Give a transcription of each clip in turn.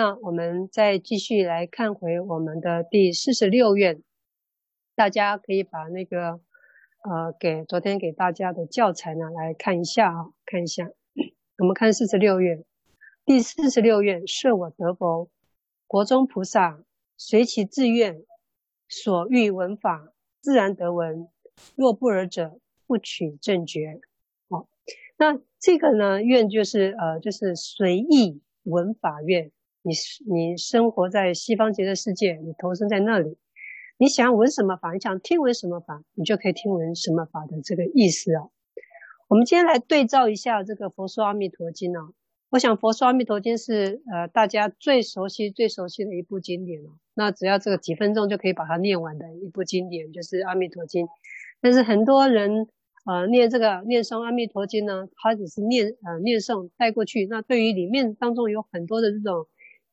那我们再继续来看回我们的第四十六愿，大家可以把那个呃给昨天给大家的教材呢来看一下啊，看一下。我们看四十六愿，第四十六愿，设我得佛，国中菩萨随其自愿，所欲闻法，自然得闻。若不尔者，不取正觉。好、哦，那这个呢，愿就是呃，就是随意闻法愿。你你生活在西方极乐世界，你投生在那里，你想闻什么法，你想听闻什么法，你就可以听闻什么法的这个意思啊。我们今天来对照一下这个《佛说阿弥陀经》啊。我想《佛说阿弥陀经》是呃大家最熟悉、最熟悉的一部经典了。那只要这个几分钟就可以把它念完的一部经典，就是《阿弥陀经》。但是很多人呃念这个念诵《阿弥陀经》呢，他只是念呃念诵带过去。那对于里面当中有很多的这种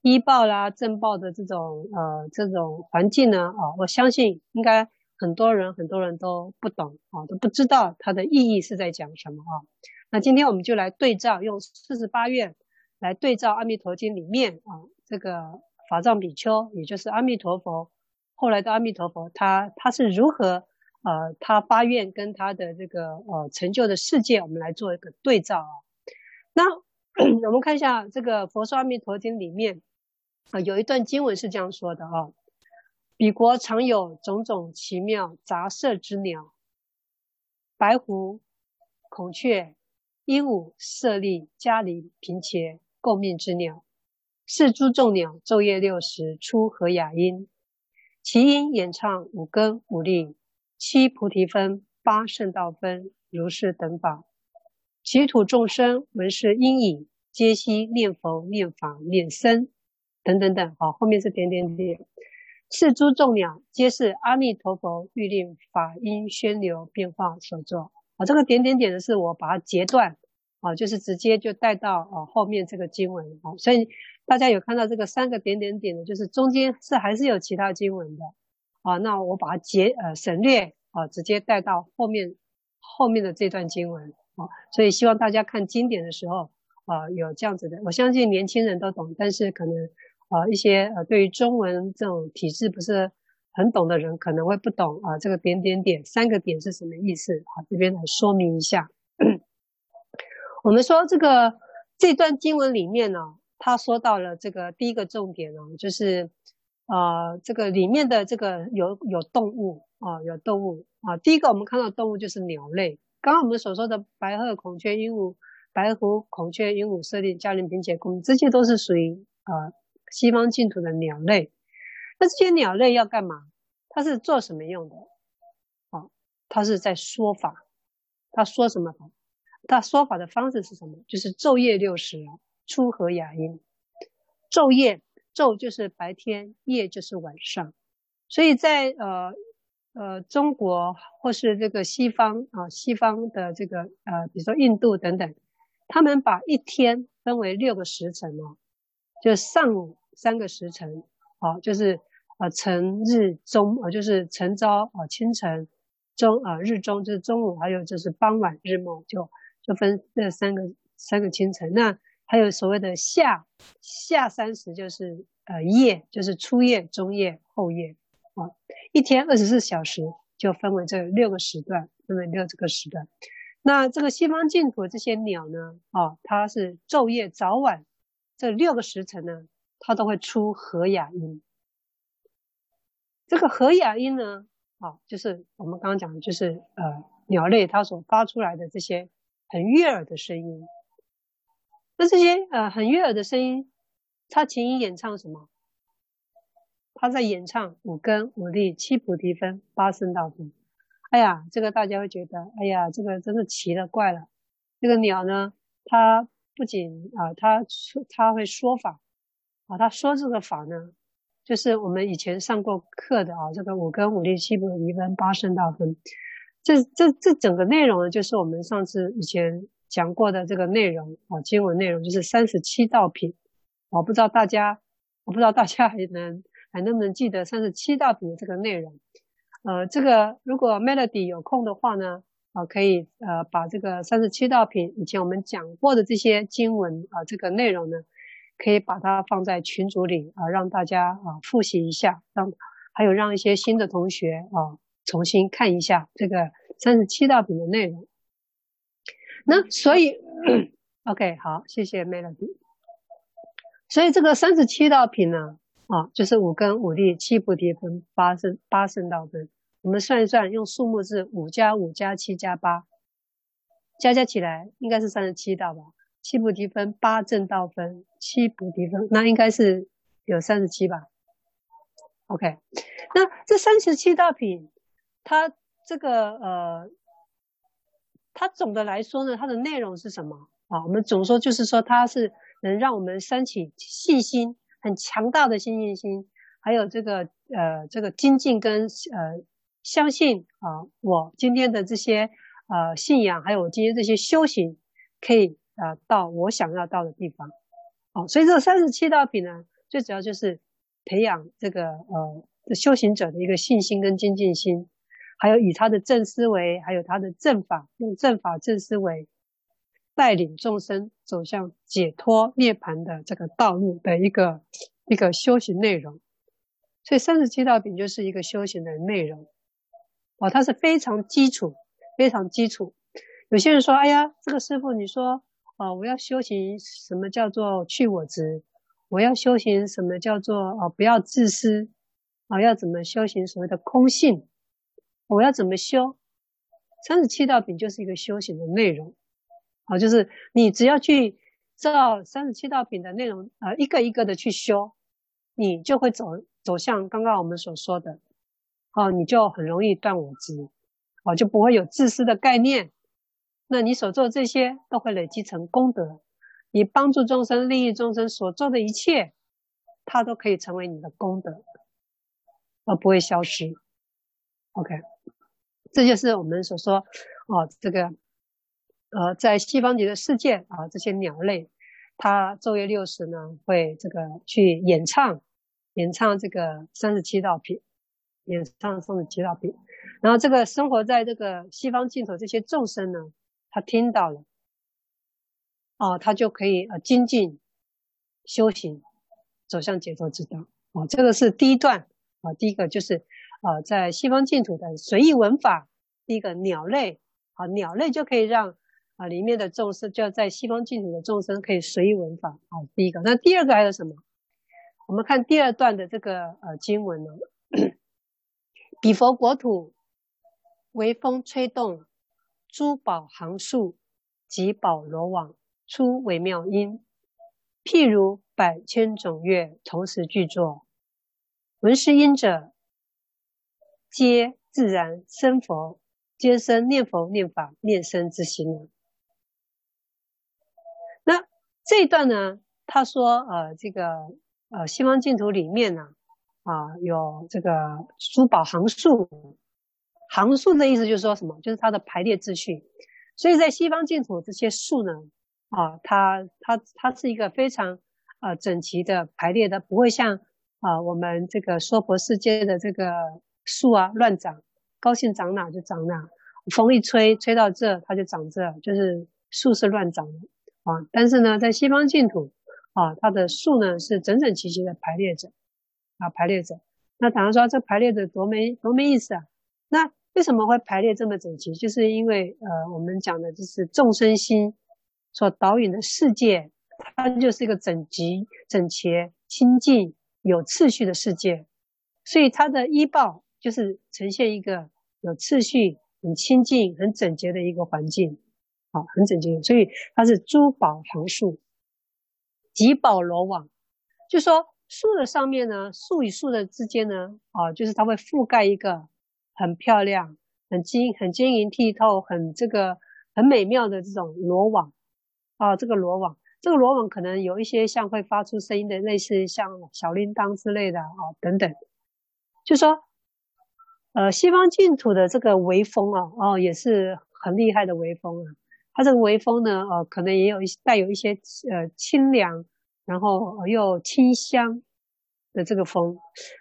医报啦、正报的这种呃这种环境呢，啊、我相信应该。很多人很多人都不懂啊，都不知道它的意义是在讲什么啊。那今天我们就来对照，用四十八愿来对照《阿弥陀经》里面啊，这个法藏比丘，也就是阿弥陀佛，后来的阿弥陀佛，他他是如何呃，他发愿跟他的这个呃成就的世界，我们来做一个对照啊。那 我们看一下这个《佛说阿弥陀经》里面啊，有一段经文是这样说的啊。彼国常有种种奇妙杂色之鸟，白狐、孔雀、鹦鹉、舍利、迦陵、频伽，共命之鸟。是诸众鸟昼夜六时出和雅音，其音演唱五根五力七菩提分八圣道分如是等法。其土众生闻是音已，皆悉念佛念法念僧等等等。好，后面是点点点。是诸众鸟，皆是阿弥陀佛欲令法音宣流变化所作。啊，这个点点点的是我把它截断，啊，就是直接就带到啊后面这个经文。啊，所以大家有看到这个三个点点点的，就是中间是还是有其他经文的。啊，那我把它截呃省略，啊，直接带到后面后面的这段经文。啊，所以希望大家看经典的时候，啊，有这样子的。我相信年轻人都懂，但是可能。啊，一些呃，对于中文这种体字不是很懂的人，可能会不懂啊。这个点点点，三个点是什么意思？啊，这边来说明一下。我们说这个这段经文里面呢，他说到了这个第一个重点呢，就是啊，这个里面的这个有有动物啊，有动物啊。第一个我们看到动物就是鸟类，刚刚我们所说的白鹤、孔雀、鹦鹉、白狐、孔雀、鹦鹉、舍利、迦陵、频伽，这些都是属于啊。西方净土的鸟类，那这些鸟类要干嘛？它是做什么用的？啊，它是在说法。它说什么法？它说法的方式是什么？就是昼夜六时出和雅音。昼夜，昼就是白天，夜就是晚上。所以在呃呃中国或是这个西方啊，西方的这个呃，比如说印度等等，他们把一天分为六个时辰哦，就上午。三个时辰，啊，就是啊晨日中，啊就是晨朝啊清晨，中啊日中就是中午，还有就是傍晚日暮，就就分这三个三个清晨。那还有所谓的夏夏三时，就是呃夜，就是初夜、中夜、后夜，啊一天二十四小时就分为这六个时段，分为六这个时段。那这个西方净土这些鸟呢，啊它是昼夜早晚这六个时辰呢。它都会出和雅音，这个和雅音呢，啊，就是我们刚刚讲的，就是呃鸟类它所发出来的这些很悦耳的声音。那这些呃很悦耳的声音，它琴音演唱什么？它在演唱五根、五力、七菩提分、八圣道分。哎呀，这个大家会觉得，哎呀，这个真是奇了怪了。这个鸟呢，它不仅啊，它它会说法。啊，他说这个法呢，就是我们以前上过课的啊，这个五根五力七菩提分八圣道分，这这这整个内容呢，就是我们上次以前讲过的这个内容啊，经文内容就是三十七道品。我不知道大家，我不知道大家还能还能不能记得三十七道品的这个内容。呃，这个如果 Melody 有空的话呢，啊，可以呃把这个三十七道品以前我们讲过的这些经文啊，这个内容呢。可以把它放在群组里啊，让大家啊复习一下，让还有让一些新的同学啊重新看一下这个三十七道品的内容。那所以，OK，好，谢谢 Melody。所以这个三十七道品呢，啊，就是五根五力七菩提分八圣八圣道分。我们算一算，用数目字五加五加七加八，加加起来应该是三十七道吧？七菩提分八正道分七菩提分，那应该是有三十七吧？OK，那这三十七道品，它这个呃，它总的来说呢，它的内容是什么啊？我们总说就是说它是。能让我们升起信心，很强大的信心心，还有这个呃这个精进跟呃相信啊、我今天的这些呃信仰，还有我今天这些修行，可以啊、到我想要到的地方。哦，所以这三十七道品呢，最主要就是培养这个呃修行者的一个信心跟精进心，还有以他的正思维，还有他的正法，用正法正思维。带领众生走向解脱涅槃的这个道路的一个一个修行内容，所以三十七道品就是一个修行的内容，哦，它是非常基础，非常基础。有些人说：“哎呀，这个师傅，你说，哦，我要修行什么叫做去我执？我要修行什么叫做哦，不要自私？啊，要怎么修行所谓的空性？我要怎么修？三十七道品就是一个修行的内容。”啊，就是你只要去照三十七道品的内容，呃，一个一个的去修，你就会走走向刚刚我们所说的，哦，你就很容易断我执，哦，就不会有自私的概念。那你所做这些都会累积成功德，你帮助众生、利益众生所做的一切，它都可以成为你的功德，而不会消失。OK，这就是我们所说，哦，这个。呃，在西方极乐世界啊，这些鸟类，它昼夜六时呢，会这个去演唱，演唱这个三十七道品，演唱三十七道品。然后这个生活在这个西方净土这些众生呢，他听到了，啊，他就可以呃精进修行，走向解脱之道。啊，这个是第一段啊，第一个就是呃，在西方净土的随意闻法，第一个鸟类啊，鸟类就可以让。啊，里面的众生就要在西方净土的众生可以随意闻法啊。第一个，那第二个还有什么？我们看第二段的这个呃经文呢，比佛国土，微风吹动，珠宝行树及宝罗网出微妙音，譬如百千种乐同时具作，闻是音者，皆自然生佛，皆生念佛念法念僧之心。那这一段呢，他说，呃，这个，呃，西方净土里面呢，啊、有这个珠宝行树，行树的意思就是说什么？就是它的排列秩序。所以在西方净土这些树呢，啊，它它它是一个非常呃整齐的排列的，不会像啊我们这个娑婆世界的这个树啊乱长，高兴长哪就长哪，风一吹吹到这它就长这，就是树是乱长的。啊，但是呢，在西方净土，啊，它的树呢是整整齐齐的排列着，啊，排列着。那假如说这排列的多没多没意思啊？那为什么会排列这么整齐？就是因为呃，我们讲的就是众生心所导引的世界，它就是一个整齐、整洁、清净、有次序的世界，所以它的依报就是呈现一个有次序、很清净、很整洁的一个环境。啊，很整洁，所以它是珠宝行树，及宝罗网，就说树的上面呢，树与树的之间呢，啊，就是它会覆盖一个很漂亮、很晶、很晶莹剔透、很这个很美妙的这种罗网啊，这个罗网，这个罗网可能有一些像会发出声音的，类似像小铃铛之类的啊，等等，就说，呃，西方净土的这个微风啊，哦，也是很厉害的微风啊。它这个微风呢，呃，可能也有一带有一些呃清凉，然后又清香的这个风。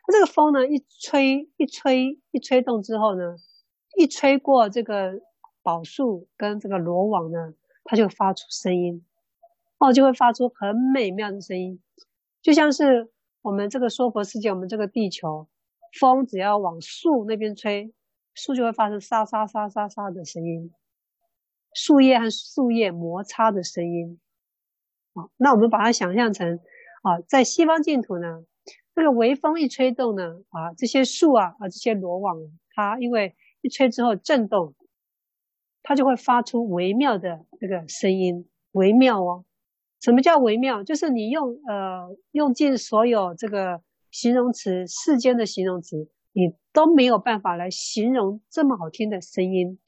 它这个风呢，一吹一吹一吹动之后呢，一吹过这个宝树跟这个罗网呢，它就发出声音，哦，就会发出很美妙的声音，就像是我们这个娑婆世界，我们这个地球，风只要往树那边吹，树就会发出沙沙沙沙沙的声音，树叶和树叶摩擦的声音。啊，那我们把它想象成啊，在西方净土呢，这个微风一吹动呢，啊，这些树啊啊，这些罗网，它因为一吹之后震动，它就会发出微妙的这个声音，微妙哦。什么叫微妙？就是你用呃用尽所有这个形容词，世间的形容词，你都没有办法来形容这么好听的声音，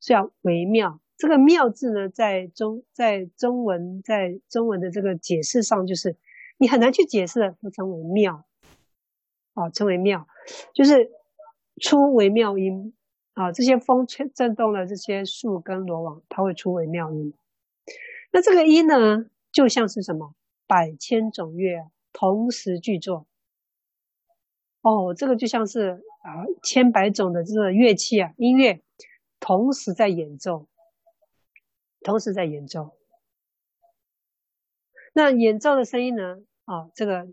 叫微妙。这个“妙”字呢，在中在中文在中文的这个解释上，就是你很难去解释的，都称为妙啊，称为妙，就是出为妙音啊。这些风吹震动了这些树跟罗网，它会出为妙音。那这个音呢？就像是什么百千种乐同时具作哦，这个就像是啊千百种的这个乐器啊音乐同时在演奏，同时在演奏。那演奏的声音呢？啊，这个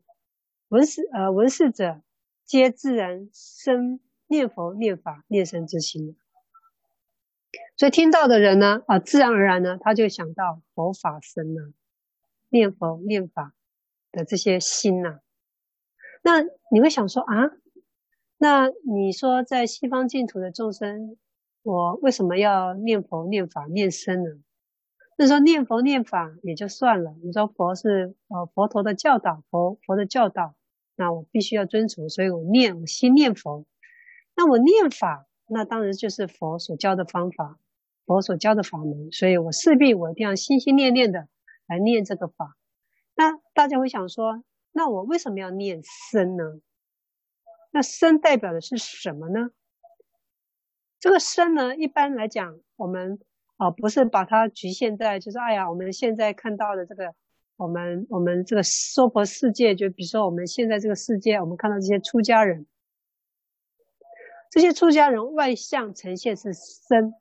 闻识呃闻识者皆自然生念佛念法念身之心，所以听到的人呢啊自然而然呢他就想到佛法身呢。念佛念法的这些心呐、那你会想说啊，那你说在西方净土的众生，我为什么要念佛念法念僧呢？那说念佛念法也就算了，你说佛是呃佛陀的教导，佛佛的教导，那我必须要遵从，所以我念我心念佛。那我念法，那当然就是佛所教的方法，佛所教的法门，所以我势必我一定要心心念念的。来念这个法，那大家会想说，那我为什么要念僧呢？那僧代表的是什么呢？这个僧呢，一般来讲，我们啊、不是把它局限在，就是哎呀，我们现在看到的这个，我们我们这个娑婆世界，就比如说我们现在这个世界，我们看到这些出家人，这些出家人外相呈现是身，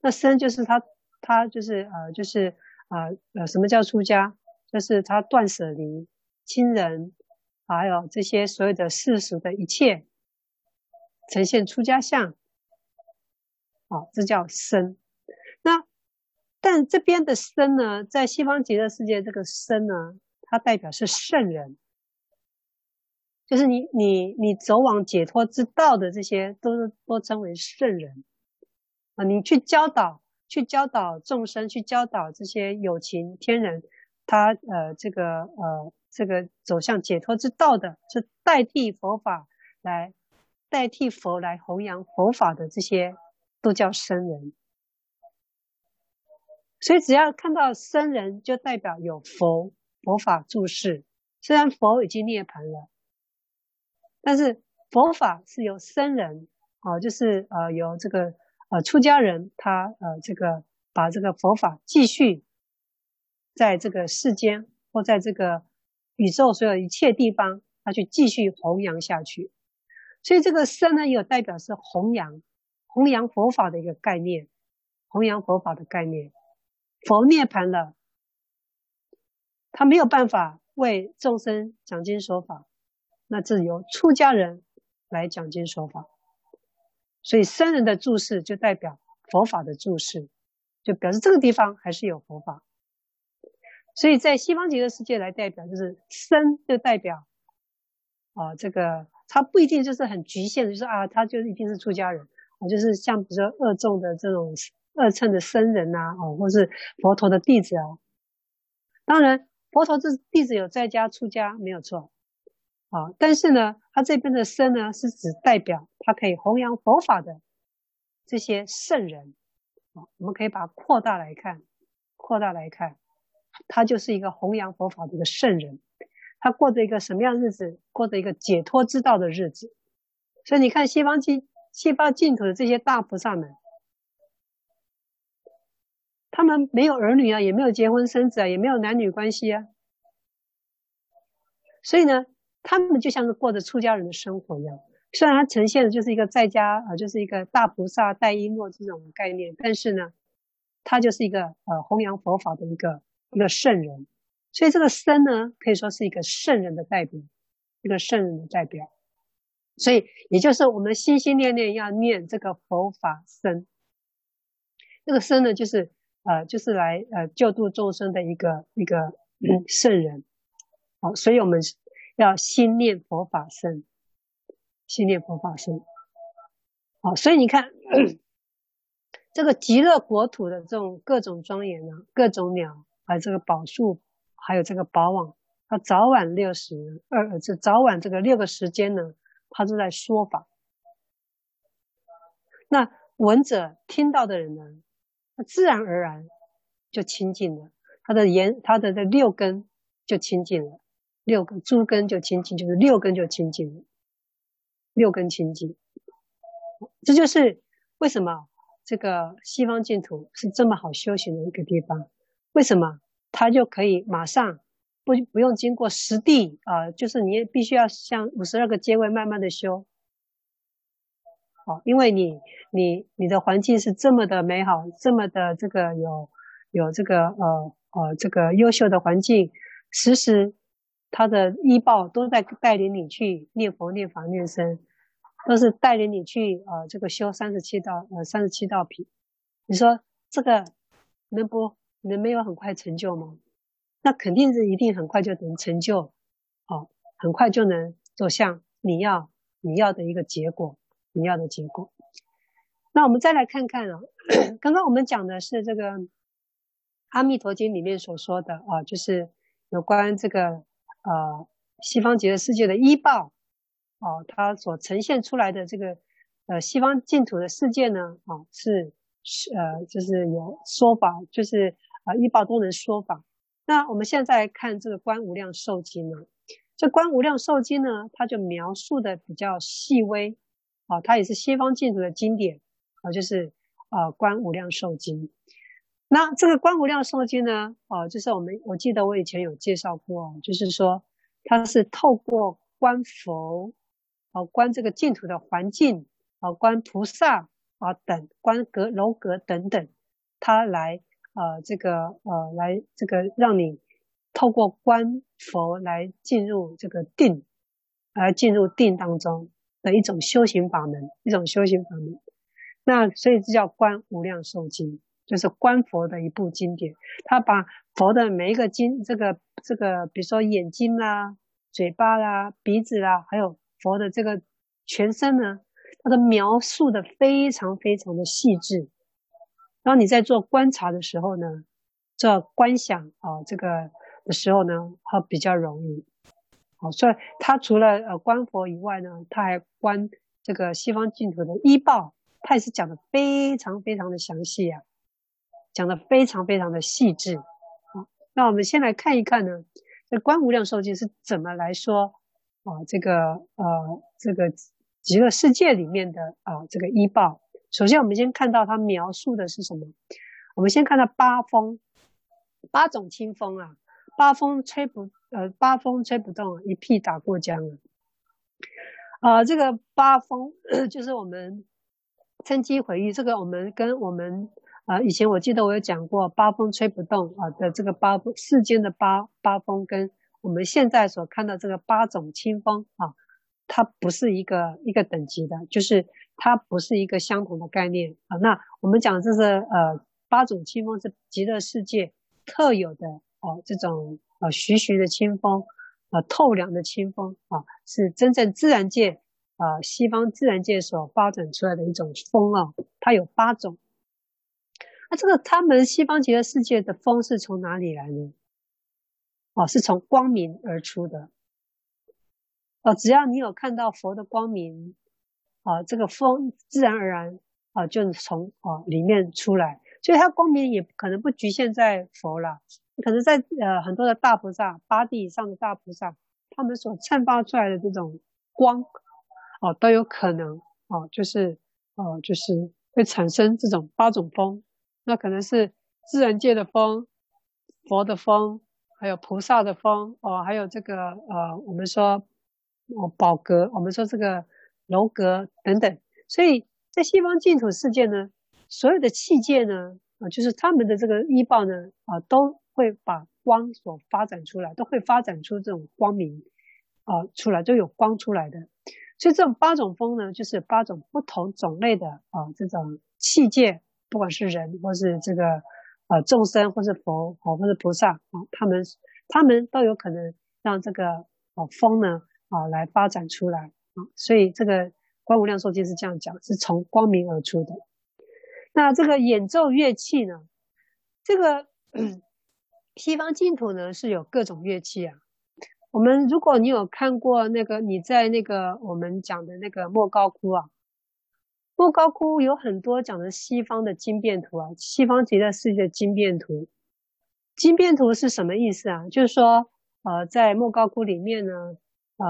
那身就是他。他就是呃，就是呃呃，什么叫出家？就是他断舍离亲人，还有这些所有的世俗的一切，呈现出家相。哦，这叫身。但这边的僧呢，在西方极乐世界这个僧呢，它代表是圣人，就是你你你走往解脱之道的这些，都是都称为圣人啊。你去教导。去教导众生，去教导这些有情天人，他呃，这个呃，这个走向解脱之道的，是代替佛法来代替佛来弘扬佛法的这些，都叫僧人。所以只要看到僧人，就代表有佛佛法住世。虽然佛已经涅槃了，但是佛法是由僧人啊，就是呃，由这个。呃，出家人他呃，这个把这个佛法继续在这个世间或在这个宇宙所有一切地方，他去继续弘扬下去。所以这个僧呢，也有代表是弘扬、弘扬佛法的一个概念，弘扬佛法的概念。佛涅槃了，他没有办法为众生讲经说法，那只由出家人来讲经说法。所以僧人的住世就代表佛法的住世，就表示这个地方还是有佛法。所以在西方极乐世界来代表，就是僧就代表啊，这个他不一定就是很局限的，就是啊，他就一定是出家人啊，就是像比如说二众的这种二乘的僧人呐，哦，或是佛陀的弟子啊。当然，佛陀这弟子有在家出家没有错。啊，但是呢，他这边的僧呢，是指代表他可以弘扬佛法的这些圣人。啊，我们可以把扩大来看，扩大来看，他就是一个弘扬佛法的一个圣人。他过着一个什么样日子？过着一个解脱之道的日子。所以你看西方净西方净土的这些大菩萨们，他们没有儿女啊，也没有结婚生子啊，也没有男女关系啊。所以呢，他们就像是过着出家人的生活一样，虽然他呈现的就是一个在家啊，就是一个大菩萨带瓔珞这种概念，但是呢，他就是一个呃弘扬佛法的一个一个圣人，所以这个僧呢，可以说是一个圣人的代表，一个圣人的代表。所以也就是我们心心念念要念这个佛法僧，这个僧呢，就是呃就是来呃救度众生的一个一个圣人。好，所以我们要心念佛法僧，心念佛法僧。好，所以你看。这个极乐国土的这种各种庄严呢，各种鸟，还有这个宝树，还有这个宝网，它早晚六时二，这早晚这个六个时间呢，它都在说法。那闻者听到的人呢，他自然而然就清净了，他的言，他的这六根就清净了，六根诸根就清净，就是六根就清净了，六根清净，这就是为什么。这个西方净土是这么好修行的一个地方，为什么？它就可以马上不不用经过实地啊、就是你必须要像五十二个阶位慢慢的修，好，因为你你你的环境是这么的美好，这么的这个有有这个呃呃这个优秀的环境，时时他的依报都在带领你去念佛、念法、念僧。都是带领你去呃这个修三十七道呃三十七道品，你说这个能不能没有很快成就吗？那肯定是一定很快就能成就，哦，很快就能走向你要你要的一个结果，你要的结果。那我们再来看看啊，刚刚我们讲的是这个《阿弥陀经》里面所说的啊，就是有关这个呃西方极乐世界的依报。哦，它所呈现出来的这个呃西方净土的世界呢，啊、是呃就是有说法，就是啊、呃、依报都能说法。那我们现在看这个《观无量寿经》呢，这《观无量寿经》呢，它就描述的比较细微，啊、它也是西方净土的经典，啊、就是啊《观无量寿经》。那这个《观无量寿经》呢，哦，就是我们我记得我以前有介绍过，就是说它是透过观佛。啊，观这个净土的环境，啊，观菩萨啊等，观阁楼阁等等，他来呃这个呃来这个让你透过观佛来进入这个定，而进入定当中的一种修行法门，一种修行法门。那所以这叫观无量寿经，就是观佛的一部经典。他把佛的每一个经，这个这个，比如说眼睛啦、嘴巴啦、鼻子啦，还有。佛的这个全身呢，它的描述的非常非常的细致。当你在做观察的时候呢，做观想啊、这个的时候呢，它比较容易。好，所以他除了呃观佛以外呢，他还观这个西方净土的依报，他也是讲的非常非常的详细啊，讲的非常非常的细致。好，那我们先来看一看呢，这观无量寿经是怎么来说。啊，这个呃，这个极乐世界里面的啊，这个依报。首先，我们先看到它描述的是什么？我们先看到八风，八种清风啊，八风吹不呃，八风吹不动，一屁打过江啊。啊，这个八风 就是我们趁机回忆，这个我们跟我们啊，以前我记得我有讲过，八风吹不动啊的这个八世间的八八风跟。我们现在所看到这个八种清风啊，它不是一个一个等级的，就是它不是一个相同的概念啊。那我们讲这是呃八种清风是极乐世界特有的哦、这种呃、徐徐的清风呃、透凉的清风啊，是真正自然界啊西方自然界所发展出来的一种风啊，它有八种。那这个他们西方极乐世界的风是从哪里来呢？哦，是从光明而出的。哦，只要你有看到佛的光明，啊，这个风自然而然啊就从啊里面出来。所以它光明也可能不局限在佛了，可能在呃很多的大菩萨，八地以上的大菩萨，他们所散发出来的这种光，哦、都有可能哦、就是哦、就是会产生这种八种风。那可能是自然界的风，佛的风。还有菩萨的风哦，还有这个呃，我们说哦宝阁，我们说这个楼阁等等。所以在西方净土世界呢，所有的器界呢，啊，就是他们的这个依报呢，啊，都会把光所发展出来，都会发展出这种光明啊出来，都有光出来的。所以这种八种风呢，就是八种不同种类的啊这种器界，不管是人或是这个呃众生，或是佛啊，或是菩萨啊，他们他们都有可能让这个啊风呢啊来发展出来啊。所以这个观无量寿经是这样讲，是从光明而出的。那这个演奏乐器呢？这个西方净土呢是有各种乐器啊。我们如果你有看过那个你在那个我们讲的那个莫高窟啊，莫高窟有很多讲的西方的经变图啊，西方极乐世界的经变图。经变图是什么意思啊？就是说，呃，在莫高窟里面呢，呃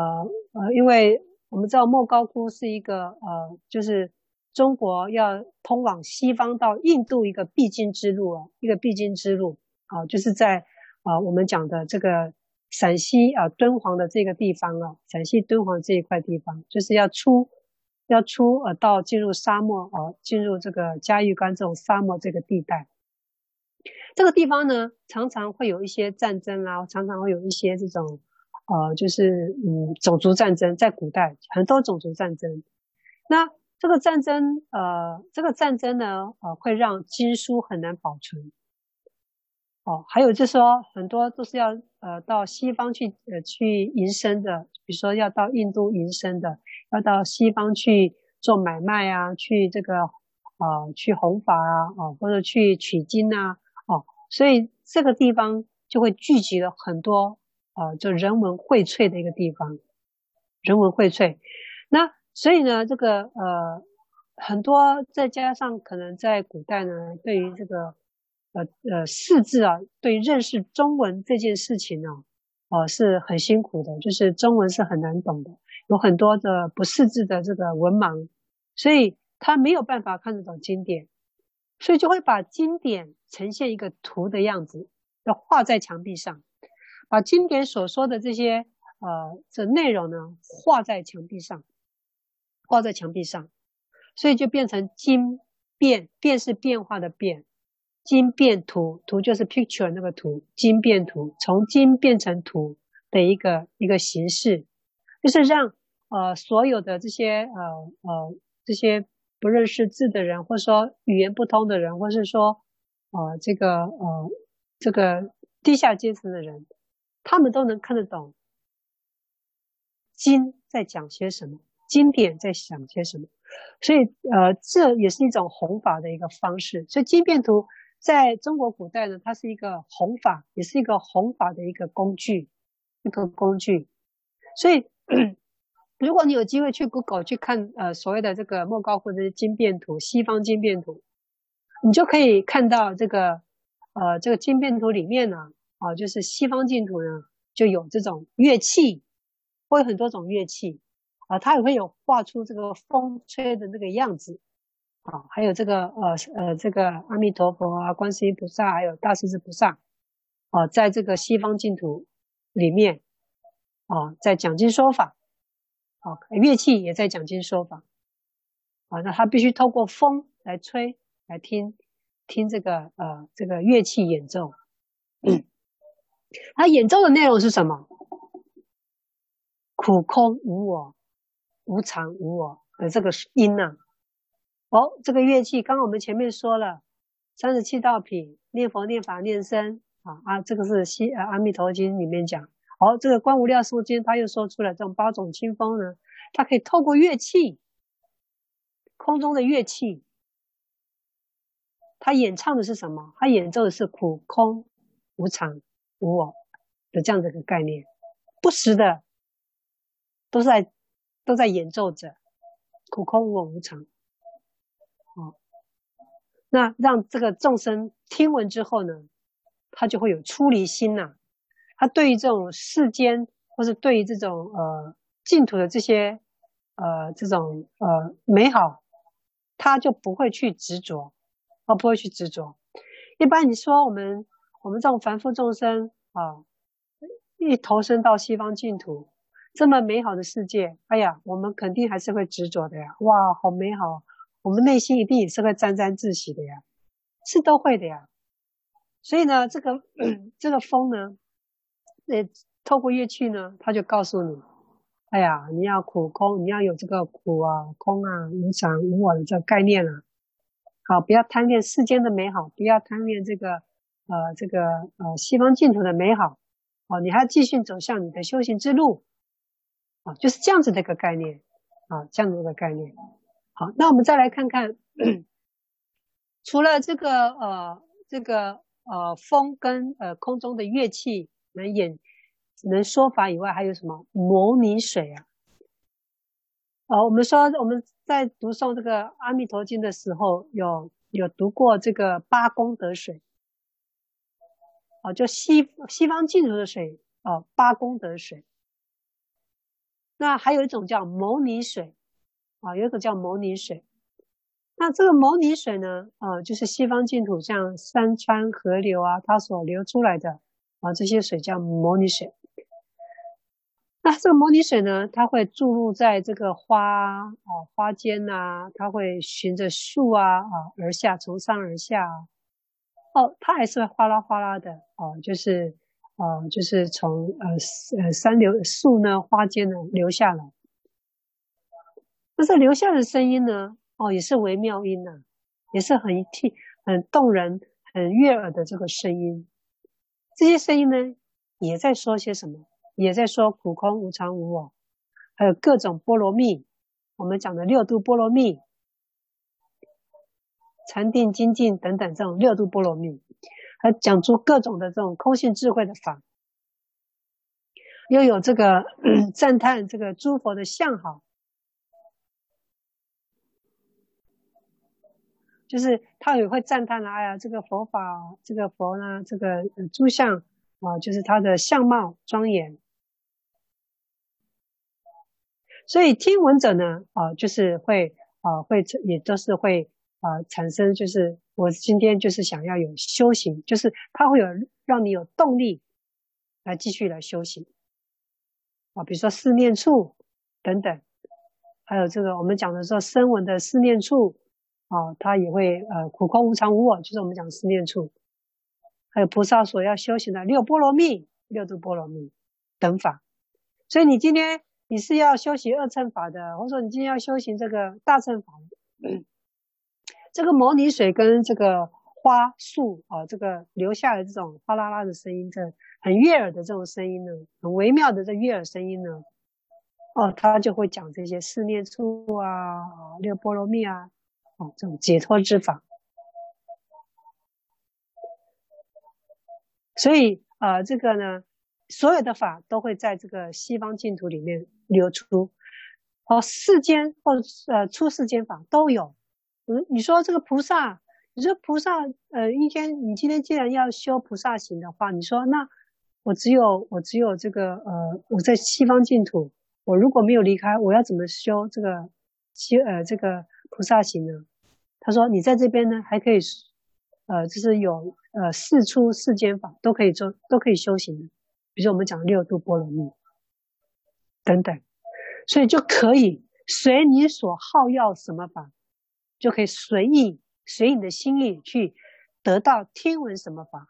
呃，因为我们知道莫高窟是一个呃，就是。中国要通往西方到印度一个必经之路啊，一个必经之路啊，就是在啊我们讲的这个陕西啊敦煌的这个地方啊，陕西敦煌这一块地方，就是要出要出呃到进入沙漠啊，进入这个嘉峪关这种沙漠这个地带。这个地方呢，常常会有一些战争啊，常常会有一些这种呃，就是嗯种族战争，在古代很多种族战争，那。这个战争，呃，这个战争呢，呃，会让经书很难保存。哦，还有就是说，很多都是要呃到西方去呃去营生的，比如说要到印度营生的，要到西方去做买卖啊，去这个呃去弘法啊，哦，或者去取经啊，哦，所以这个地方就会聚集了很多呃就人文荟萃的一个地方，人文荟萃，那。所以呢，这个呃很多再加上可能在古代呢，对于这个呃呃识字啊，对认识中文这件事情呢，哦、呃、是很辛苦的，就是中文是很难懂的，有很多的不识字的这个文盲，所以他没有办法看得懂经典，所以就会把经典呈现一个图的样子，要画在墙壁上，把经典所说的这些呃这内容呢画在墙壁上。挂在墙壁上，所以就变成经变，变是变化的变，经变图，图就是 picture 那个图，经变图，从经变成图的一个一个形式，就是让呃所有的这些呃呃这些不认识字的人，或者说语言不通的人，或是说呃这个呃这个低下阶层的人，他们都能看得懂经在讲些什么。经典在想些什么？所以，呃，这也是一种弘法的一个方式。所以，经变图在中国古代呢，它是一个弘法，也是一个弘法的一个工具，一个工具。所以，如果你有机会去 Google 去看，呃，所谓的这个莫高窟的经变图，西方经变图，你就可以看到这个，呃，这个经变图里面呢，啊、就是西方净土呢，就有这种乐器，会有很多种乐器。啊，它也会有画出这个风吹的那个样子，啊，还有这个呃呃这个阿弥陀佛啊、观世音菩萨还有大势至菩萨，啊，在这个西方净土里面，啊，在讲经说法，啊，乐器也在讲经说法，啊，那他必须透过风来吹来听听这个呃这个乐器演奏，嗯，他演奏的内容是什么？苦空无我。无常无我的这个是音呢、哦，这个乐器，刚刚我们前面说了，三十七道品，念佛、念法、念僧啊啊，这个是西呃阿弥陀经里面讲。哦，这个观无量寿经他又说出了这种八种清风呢，它可以透过乐器，空中的乐器，他演唱的是什么？他演奏的是苦空无常无我的这样的一个概念，不时的都在。都在演奏着苦空无我无常，那让这个众生听闻之后呢，他就会有出离心呐、他对于这种世间，或是对于这种呃净土的这些呃这种呃美好，他就不会去执着，哦，不会去执着。一般你说我们我们这种凡夫众生啊，一投身到西方净土。这么美好的世界，哎呀，我们肯定还是会执着的呀！哇，好美好，我们内心一定也是会沾沾自喜的呀。是都会的呀。所以呢，这个 这个风呢，呃，透过乐器呢，他就告诉你，哎呀，你要苦空，你要有这个苦啊、空啊、无常、无我的这个概念啊。好，不要贪恋世间的美好，不要贪恋这个呃这个呃西方净土的美好。哦，你还要继续走向你的修行之路。啊，就是这样子的一个概念。啊，这样子的一个概念。好，那我们再来看看，除了这个呃这个呃风跟呃空中的乐器能演能说法以外，还有什么牟尼水啊？哦，我们说我们在读诵这个《阿弥陀经》的时候，有有读过这个八功德水。哦，就西西方净土的水，哦，八功德水。那还有一种叫牟尼水。啊，有一个叫牟尼水，那这个牟尼水呢，呃，就是西方净土像山川河流啊，它所流出来的啊，这些水叫牟尼水。那这个牟尼水呢，它会注入在这个花啊花间啊，它会循着树啊啊而下，从上而下。哦，它还是会哗啦哗啦的哦，就是呃，就是从呃呃山流树呢花间呢流下来。那这留下的声音呢？哦，也是微妙音呐、也是很听、很动人、很悦耳的这个声音。这些声音呢，也在说些什么？也在说苦空无常无我，还有各种波罗蜜。我们讲的六度波罗蜜、禅定精进等等这种六度波罗蜜，还讲出各种的这种空性智慧的法，又有这个 赞叹这个诸佛的相好。就是他也会赞叹了，哎呀，这个佛法，这个佛呢，这个诸相啊，就是他的相貌庄严。所以听闻者呢，啊，就是会啊，会也都是会啊产生，就是我今天就是想要有修行，就是他会有让你有动力来继续来修行啊，比如说四念处等等，还有这个我们讲的说声闻的四念处。哦，他也会呃苦空无常无我，就是我们讲四念处，还有菩萨所要修行的六波罗蜜、六度波罗蜜等法。所以你今天你是要修行二乘法的，或者说你今天要修行这个大乘法，这个牟尼水跟这个花树啊，这个留下的这种哗啦啦的声音，这很悦耳的这种声音呢，很微妙的这悦耳声音呢，哦，他就会讲这些四念处啊，六波罗蜜啊。这种解脱之法，所以呃，这个呢，所有的法都会在这个西方净土里面流出。哦，世间或者呃出世间法都有。嗯，你说这个菩萨，你说菩萨，呃，一天你今天既然要修菩萨行的话，你说那我只有我只有这个呃，我在西方净土，我如果没有离开，我要怎么修这个修呃这个？菩萨行呢？他说：“你在这边呢，还可以，呃，就是有呃四出世间法都可以做，都可以修行的。比如我们讲六度波罗蜜等等，所以就可以随你所好要什么法，就可以随意随你的心意去得到听闻什么法。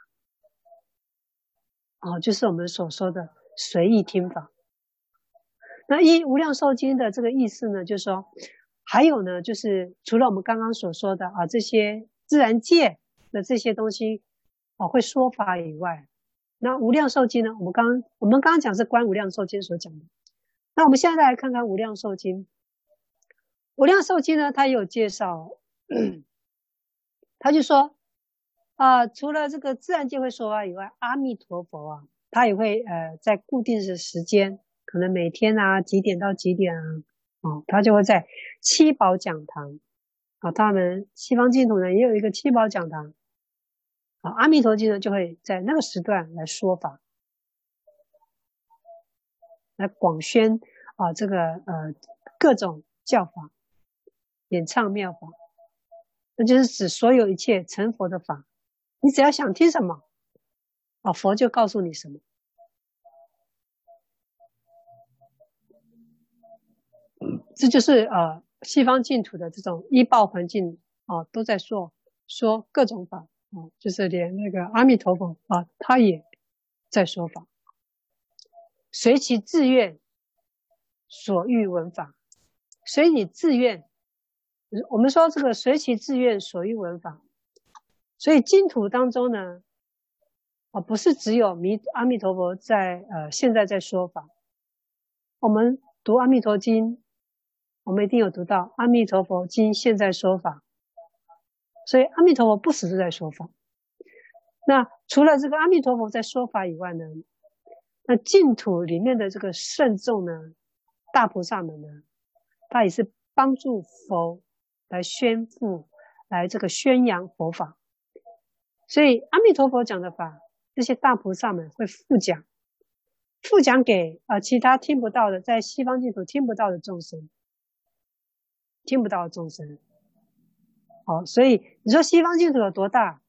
哦，就是我们所说的随意听法。那一无量寿经的这个意思呢，就是说。”还有呢，就是除了我们刚刚所说的啊，这些自然界的这些东西啊会说法以外，那无量寿经呢？我们刚刚我们刚刚讲是观无量寿经所讲的。那我们现在来看看无量寿经。无量寿经呢，它有介绍，他就说啊，除了这个自然界会说法以外，阿弥陀佛啊，他也会呃在固定的时间，可能每天啊几点到几点啊。哦，他就会在七宝讲堂，啊，他们西方净土呢也有一个七宝讲堂，啊，阿弥陀经呢就会在那个时段来说法，来广宣啊这个呃各种教法，演唱妙法，那就是指所有一切成佛的法，你只要想听什么，啊，佛就告诉你什么。这就是呃西方净土的这种依报环境啊、都在说说各种法啊，就是连那个阿弥陀佛啊，他也在说法，随其自愿所欲闻法，随你自愿。我们说这个随其自愿所欲闻法，所以净土当中呢，啊，不是只有弥阿弥陀佛在呃现在在说法。我们读《阿弥陀经》，我们一定有读到《阿弥陀佛经》现在说法，所以阿弥陀佛不时是在说法。那除了这个阿弥陀佛在说法以外呢，那净土里面的这个圣众呢，大菩萨们呢，他也是帮助佛。来宣布，来这个宣扬佛法，所以阿弥陀佛讲的法，这些大菩萨们会复讲，复讲给啊、呃、其他听不到的，在西方净土听不到的众生，听不到众生。好，所以你说西方净土有多大？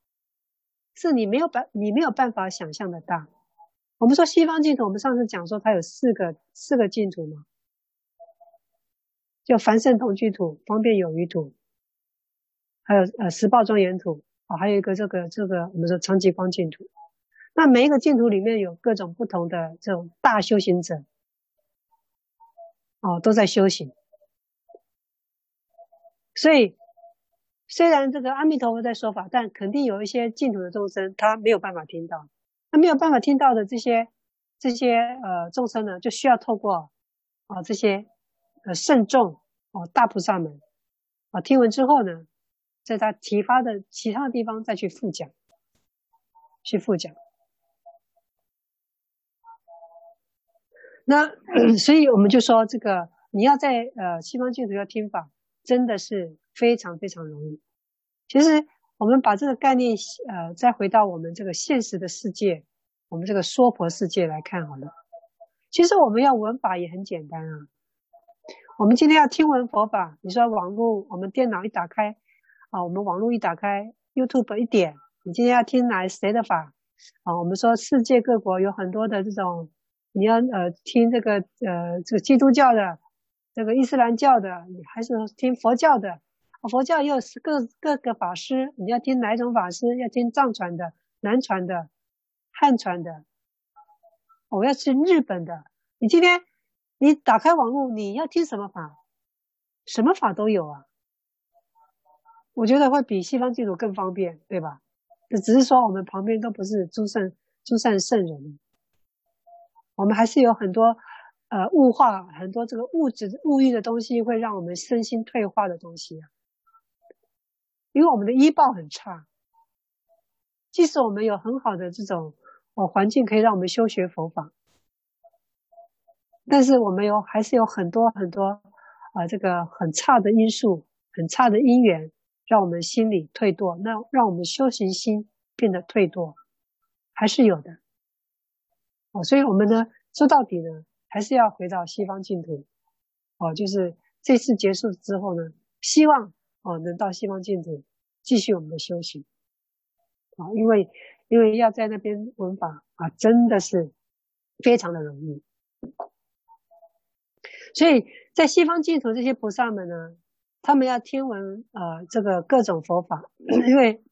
是你没有办，你没有办法想象的大。我们说西方净土，我们上次讲说它有四个四个净土嘛。就凡圣同居土、方便有余土，还有呃十报庄严土啊，还有一个这个这个我们说常寂光净土。那每一个净土里面有各种不同的这种大修行者，哦，都在修行。所以虽然这个阿弥陀佛在说法，但肯定有一些净土的众生他没有办法听到，他没有办法听到的这些这些呃众生呢，就需要透过啊这些。呃，圣众哦，大菩萨们啊，听闻之后呢，在他提发的其他地方再去复讲，去复讲。那 所以我们就说，这个你要在呃西方净土要听法，真的是非常非常容易。其实我们把这个概念呃，再回到我们这个现实的世界，我们这个娑婆世界来看好了。其实我们要闻法也很简单啊。我们今天要听闻佛法，你说网络，我们电脑一打开，啊，我们网络一打开，YouTube 一点，你今天要听哪谁的法？啊，我们说世界各国有很多的这种，你要呃听这个呃这个基督教的，这个伊斯兰教的，你还是听佛教的？佛教又是各各个法师，你要听哪一种法师？要听藏传的、南传的、汉传的？我要听日本的，你今天。你打开网络，你要听什么法？什么法都有啊。我觉得会比西方净土更方便，对吧？只是说我们旁边都不是诸圣诸善圣人，我们还是有很多呃物化，很多这个物质物欲的东西，会让我们身心退化的东西啊。因为我们的依报很差，即使我们有很好的这种哦环境，可以让我们修学佛法。但是我们有还是有很多很多啊、呃，这个很差的因素，很差的因缘，让我们心里退堕，那让我们修行心变得退堕，还是有的。哦，所以我们呢，说到底呢，还是要回到西方净土。哦，就是这次结束之后呢，希望哦能到西方净土继续我们的修行。啊、因为因为要在那边闻法啊，真的是非常的容易。所以在西方净土，这些菩萨们呢，他们要听闻呃这个各种佛法，因为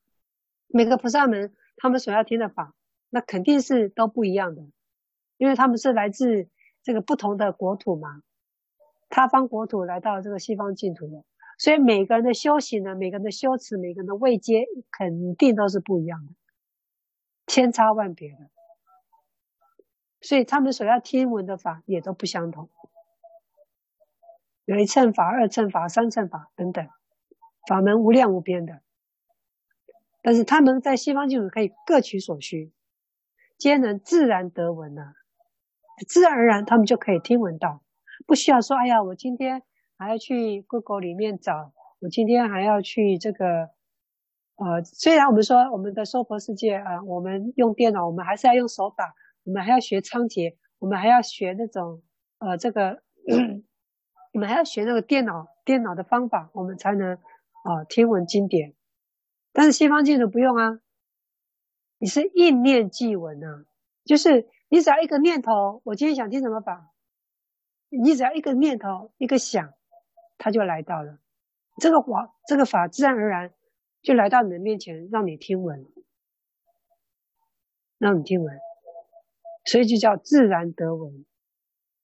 每个菩萨们他们所要听的法，那肯定是都不一样的，因为他们是来自这个不同的国土嘛，他方国土来到这个西方净土的，所以每个人的修行呢，每个人的修持，每个人的位阶，肯定都是不一样的，千差万别的，所以他们所要听闻的法也都不相同。有一乘法、二乘法、三乘法等等，法门无量无边的。但是他们在西方净土可以各取所需，皆能自然得闻啊，自然而然他们就可以听闻到，不需要说：“哎呀，我今天还要去 Google 里面找，我今天还要去这个……呃，虽然我们说我们的娑婆世界啊、我们用电脑，我们还是要用手打，我们还要学仓颉，我们还要学那种呃这个。”我们还要学那个电脑电脑的方法，我们才能啊、听闻经典。但是西方净土不用啊，你是应念即闻啊，就是你只要一个念头，我今天想听什么法，你只要一个念头一个想，它就来到了。这个法这个法自然而然就来到你的面前，让你听闻，让你听闻，所以就叫自然得闻，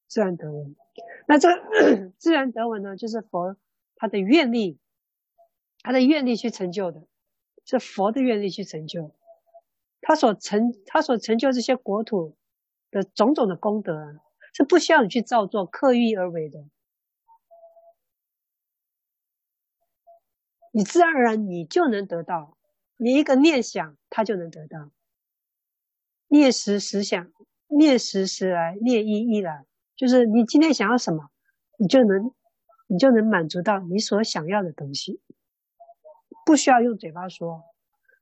自然得闻。那这个 自然得闻呢，就是佛他的愿力，他的愿力去成就的，是佛的愿力去成就，他所成他所成就这些国土的种种的功德，是不需要你去造作，刻意而为的。你自然而然，你就能得到。你一个念想，他就能得到。念时时想，念时时来，念一一来，就是你今天想要什么，你就能，你就能满足到你所想要的东西。不需要用嘴巴说，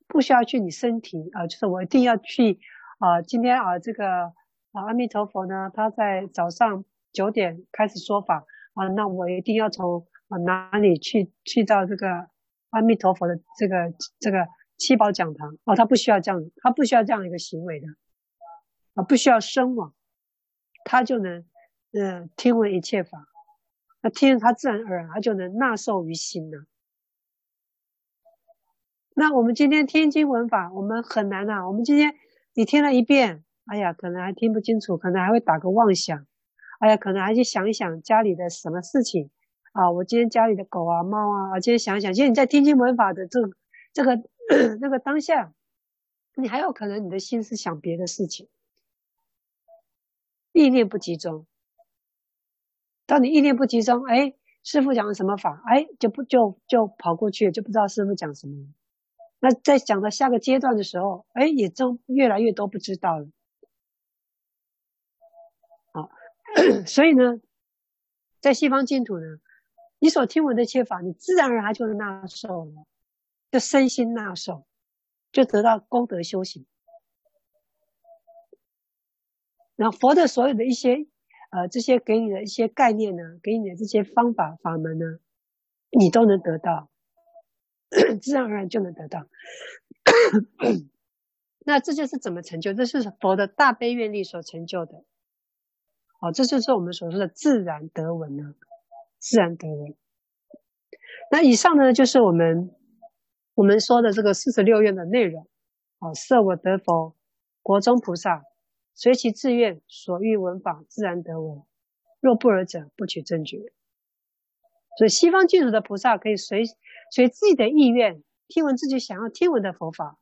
不需要去你身体啊、就是我一定要去啊、今天啊，这个啊，阿弥陀佛呢，他在早上九点开始说法啊，那我一定要从啊哪里去去到这个。阿弥陀佛的这个这个七宝讲堂哦，他不需要这样，他不需要这样一个行为的啊，不需要声闻，他就能嗯、呃、听闻一切法，那听他自然而然他就能纳受于心了。那我们今天听经闻法，我们很难啊。我们今天你听了一遍，哎呀，可能还听不清楚，可能还会打个妄想，哎呀，可能还去想一想家里的什么事情。啊，我今天家里的狗啊、猫啊，今天想一想，其实你在听经闻法的这、这个、那个当下，你还有可能你的心思想别的事情，意念不集中。当你意念不集中，哎，师父讲的什么法，哎，就不就就跑过去，就不知道师父讲什么。那在讲到下个阶段的时候，哎，也就越来越都不知道了。所以呢，在西方净土呢。你所听闻的一切法，你自然而然就能纳受了，就身心纳受，就得到功德修行。然后佛的所有的一些呃这些给你的一些概念呢，给你的这些方法法门呢，你都能得到，自然而然就能得到。那这就是怎么成就？这是佛的大悲愿力所成就的。哦，这就是我们所说的自然得闻呢。自然得闻。那以上呢，就是我们我们说的这个四十六愿的内容。啊，设我得佛，国中菩萨随其自愿所欲闻法，自然得闻。若不尔者，不取正觉。所以西方净土的菩萨可以随随自己的意愿听闻自己想要听闻的佛法，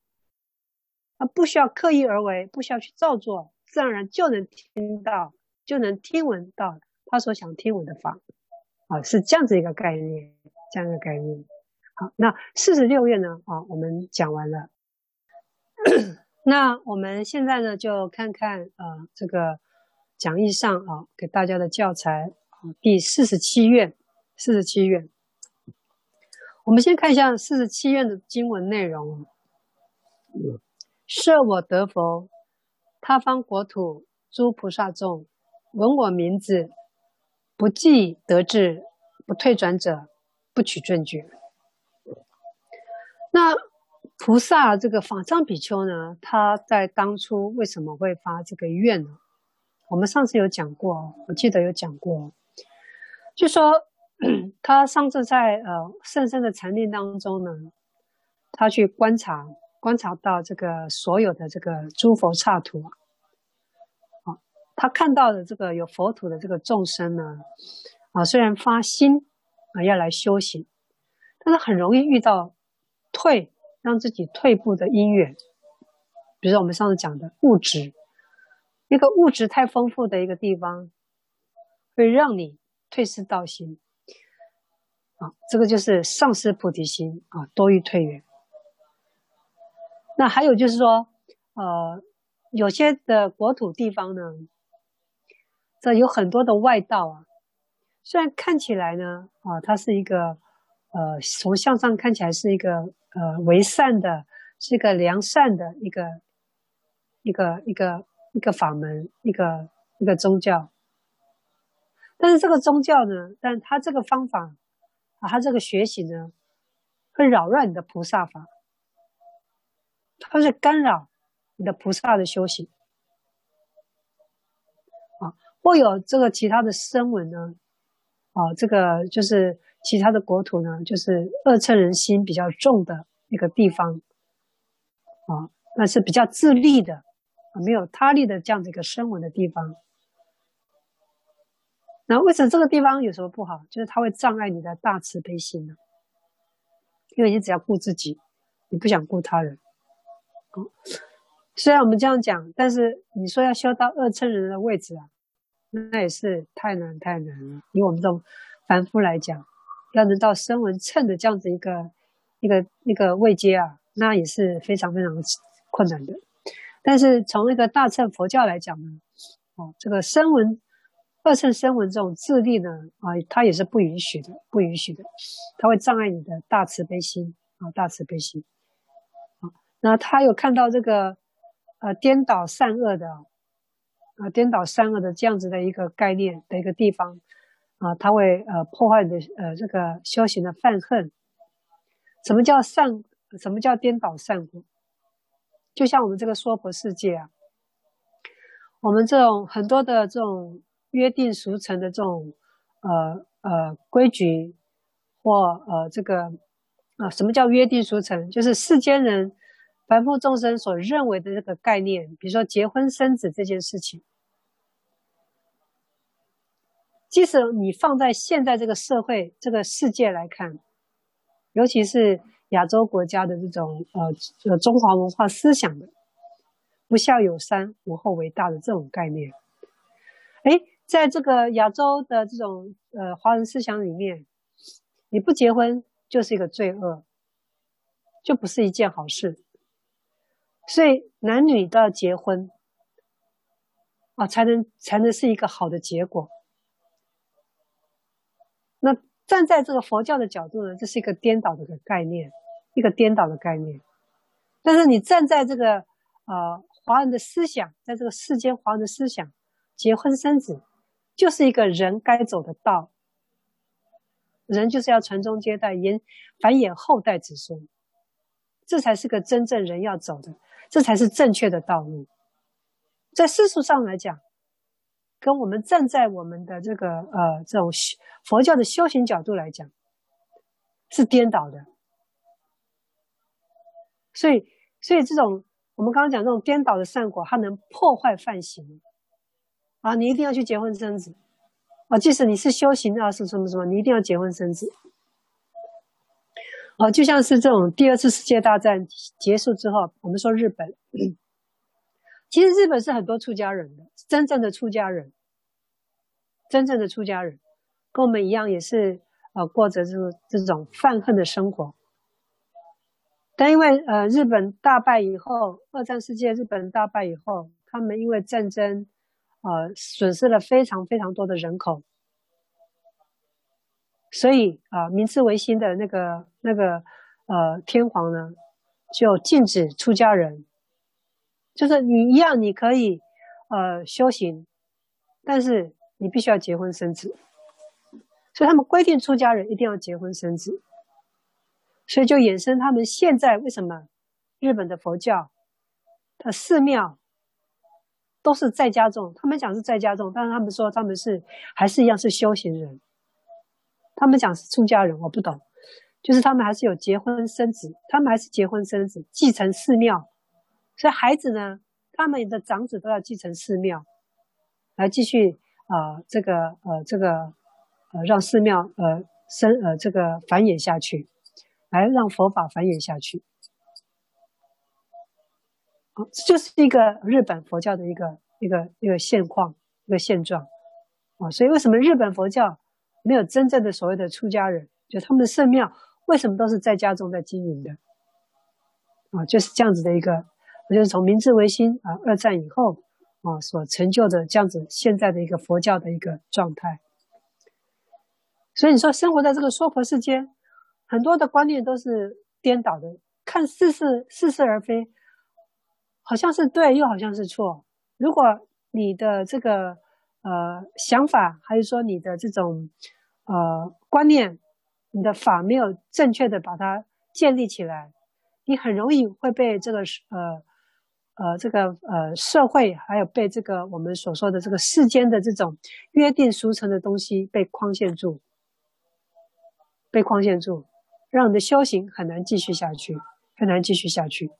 啊，不需要刻意而为，不需要去造作，自然而然就能听到，就能听闻到他所想听闻的法。啊，是这样子一个概念，这样一个概念。好，那四十六页呢？啊，我们讲完了。那我们现在呢，就看看呃这个讲义上啊给大家的教材啊第四十七页，四十七页。我们先看一下四十七页的经文内容。设我得佛，他方国土诸菩萨众闻我名字。不计得志，不退转者，不取正觉。那菩萨这个法藏比丘呢？他在当初为什么会发这个愿呢？我们上次有讲过，我记得有讲过，就说 他上次在呃甚深的禅定当中呢，他去观察，观察到这个所有的这个诸佛刹土。他看到的这个有佛土的这个众生呢，啊，虽然发心啊要来修行，但是很容易遇到退，让自己退步的因缘。比如说我们上次讲的物质，一个物质太丰富的一个地方，会让你退失道心。啊，这个就是丧失菩提心啊，多欲退缘。那还有就是说，呃，有些的国土地方呢。这有很多的外道啊，虽然看起来呢，啊，它是一个，呃，从相上看起来是一个，呃，为善的，是一个良善的一个，一个一个一个法门，一个一个宗教。但是这个宗教呢，但它这个方法，啊，它这个学习呢，会扰乱你的菩萨法，它是干扰你的菩萨的修行。或有这个其他的声闻呢，啊，这个就是其他的国土呢，就是恶嗔人心比较重的一个地方啊，那是比较自利的，没有他利的这样的一个声闻的地方。那为什么这个地方有什么不好？就是它会障碍你的大慈悲心呢？因为你只要顾自己，你不想顾他人。哦，虽然我们这样讲，但是你说要修到二乘人的位置啊，那也是太难太难了。以我们这种凡夫来讲，要能到声闻乘的这样子一个一个一个位阶啊，那也是非常非常困难的。但是从那个大乘佛教来讲呢，哦，这个声闻。二乘声闻这种自力呢，啊，它也是不允许的，不允许的，它会障碍你的大慈悲心啊，大慈悲心。啊，那他有看到这个，呃，颠倒善恶的，啊，颠倒善恶的这样子的一个概念的一个地方，啊，它会呃破坏你的呃这个修行的梵行。什么叫善？什么叫颠倒善恶？就像我们这个娑婆世界啊，我们这种很多的这种。约定俗成的这种，呃呃规矩，或呃这个，啊、呃，什么叫约定俗成？就是世间人、凡夫众生所认为的这个概念，比如说结婚生子这件事情，即使你放在现在这个社会、这个世界来看，尤其是亚洲国家的这种呃呃中华文化思想的“不孝有三，无后为大”的这种概念，哎。在这个亚洲的这种呃华人思想里面，你不结婚就是一个罪恶，就不是一件好事。所以男女都要结婚啊，才能才能是一个好的结果。那站在这个佛教的角度呢，这是一个颠倒的个概念，一个颠倒的概念。但是你站在这个呃华人的思想，在这个世间华人的思想，结婚生子。就是一个人该走的道，人就是要传宗接代，延繁衍后代子孙，这才是个真正人要走的，这才是正确的道路。在世俗上来讲，跟我们站在我们的这个呃这种佛教的修行角度来讲，是颠倒的。所以，所以这种我们刚刚讲这种颠倒的善果，它能破坏梵行。啊，你一定要去结婚生子，啊，即使你是修行啊，是什么什么，你一定要结婚生子。啊，就像是这种第二次世界大战结束之后，我们说日本，其实日本是很多出家人的，真正的出家人，真正的出家人，跟我们一样，也是呃过着这这种犯恨的生活。但因为呃日本大败以后，二战世界日本大败以后，他们因为战争。呃，损失了非常非常多的人口，所以啊、明治维新的那个那个呃天皇呢，就禁止出家人，就是你一样你可以呃修行，但是你必须要结婚生子，所以他们规定出家人一定要结婚生子，所以就衍生他们现在为什么日本的佛教的寺庙。都是在家众，他们讲是在家众，但是他们说他们是还是一样是修行人。他们讲是出家人，我不懂，就是他们还是有结婚生子，他们还是结婚生子，继承寺庙。所以孩子呢，他们的长子都要继承寺庙，来继续啊、这个呃这个呃让寺庙呃生呃这个繁衍下去，来让佛法繁衍下去。啊这就是一个日本佛教的一个一个一个现况，一个现状啊。所以为什么日本佛教没有真正的所谓的出家人？就他们的圣庙为什么都是在家中在经营的啊？就是这样子的一个，就是从明治维新啊，二战以后啊所成就的这样子现在的一个佛教的一个状态。所以你说生活在这个娑婆世间，很多的观念都是颠倒的，看似是似是而非。好像是对，又好像是错。如果你的这个呃想法，还是说你的这种呃观念，你的法没有正确的把它建立起来，你很容易会被这个呃呃这个呃社会，还有被这个我们所说的这个世间的这种约定俗成的东西被框限住，被框限住，让你的修行很难继续下去。很难继续下去。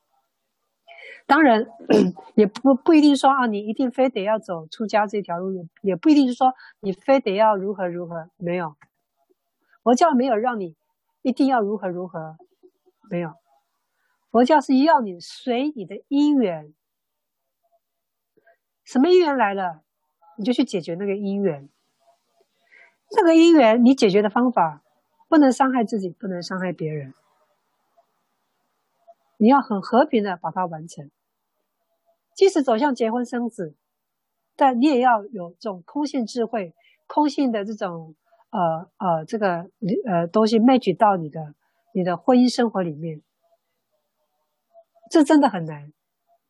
当然，也不不一定说啊，你一定非得要走出家这条路，也也不一定是说你非得要如何如何，没有，佛教没有让你一定要如何如何，没有，佛教是要你随你的因缘，什么因缘来了，你就去解决那个因缘。这个因缘你解决的方法，不能伤害自己，不能伤害别人。你要很和平的把它完成，即使走向结婚生子，但你也要有这种空性智慧、空性的这种呃呃这个呃东西 match 到你的你的婚姻生活里面，这真的很难，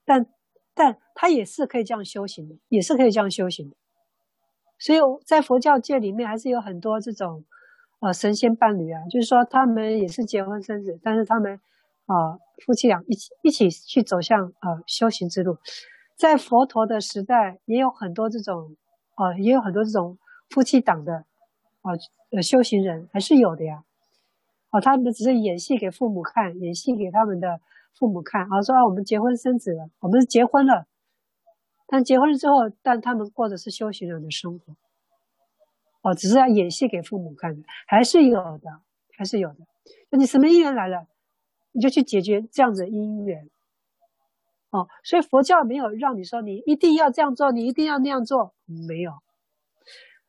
但但它也是可以这样修行的，也是可以这样修行的。所以在佛教界里面，还是有很多这种呃神仙伴侣啊，就是说他们也是结婚生子，但是他们。啊、夫妻俩一起一起去走向呃修行之路，在佛陀的时代也有很多这种，呃，也有很多这种夫妻档的，啊呃修行人还是有的呀，哦、他们只是演戏给父母看，演戏给他们的父母看，啊说啊我们结婚生子了，我们结婚了，但结婚了之后，但他们过的是修行人的生活，哦、只是要演戏给父母看的，还是有的，还是有的，那你什么姻缘来了？你就去解决这样子的因缘，哦，所以佛教没有让你说你一定要这样做，你一定要那样做，没有。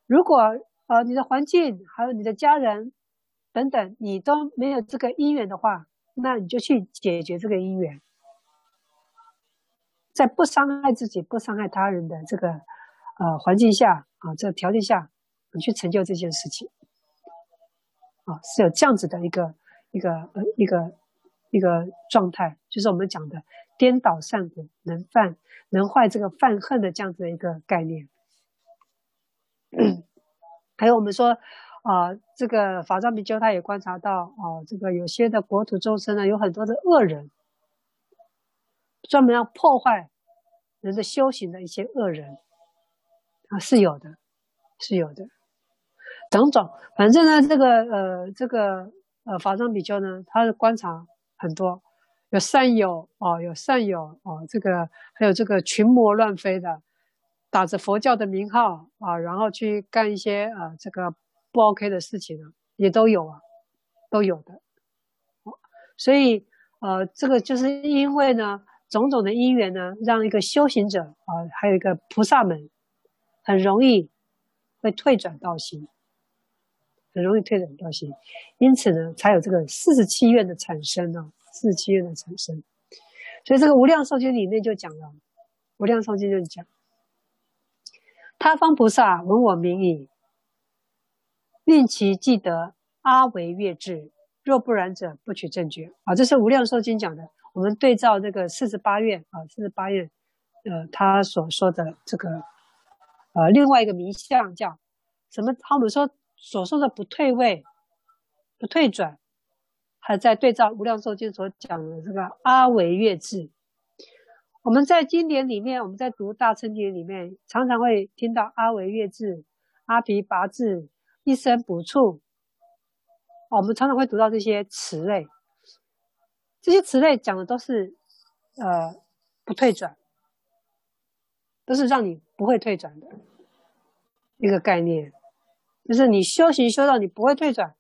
如果呃你的环境还有你的家人等等，你都没有这个因缘的话，那你就去解决这个因缘，在不伤害自己、不伤害他人的这个呃环境下啊，这个条件下，你去成就这件事情，啊，是有这样子的一个一个呃一个。一个状态，就是我们讲的颠倒善果，能犯能坏这个犯恨的这样子的一个概念。还有我们说，啊、这个法藏比丘他也观察到，啊、这个有些的国土众生呢，有很多的恶人，专门要破坏人的修行的一些恶人，啊，是有的，是有的，等等，反正呢，这个呃，这个呃，法藏比丘呢，他的观察。很多有善友哦，有善友哦，这个还有这个群魔乱飞的，打着佛教的名号啊，然后去干一些呃这个不 OK 的事情啊，也都有啊，都有的。所以呃，这个就是因为呢，种种的因缘呢，让一个修行者啊，还有一个菩萨们，很容易会退转道心。很容易退转道心，因此呢，才有这个四十七愿的产生呢、哦。四十七愿的产生，所以这个无量寿经里面就讲了，无量寿经就是讲，他方菩萨闻我名已，令其记得阿惟越致，若不然者，不取正觉。啊，这是无量寿经讲的。我们对照这个四十八愿啊，四十八愿，呃，他所说的这个，呃，另外一个名相叫什么？他们说。所说的不退位、不退转，还在对照《无量寿经》所讲的这个阿惟越致。我们在经典里面，我们在读大乘经里面，常常会听到阿惟越致、阿鞞跋致、一生不处。我们常常会读到这些词类，这些词类讲的都是呃不退转，都是让你不会退转的一个概念。就是你修行修到你不会退转，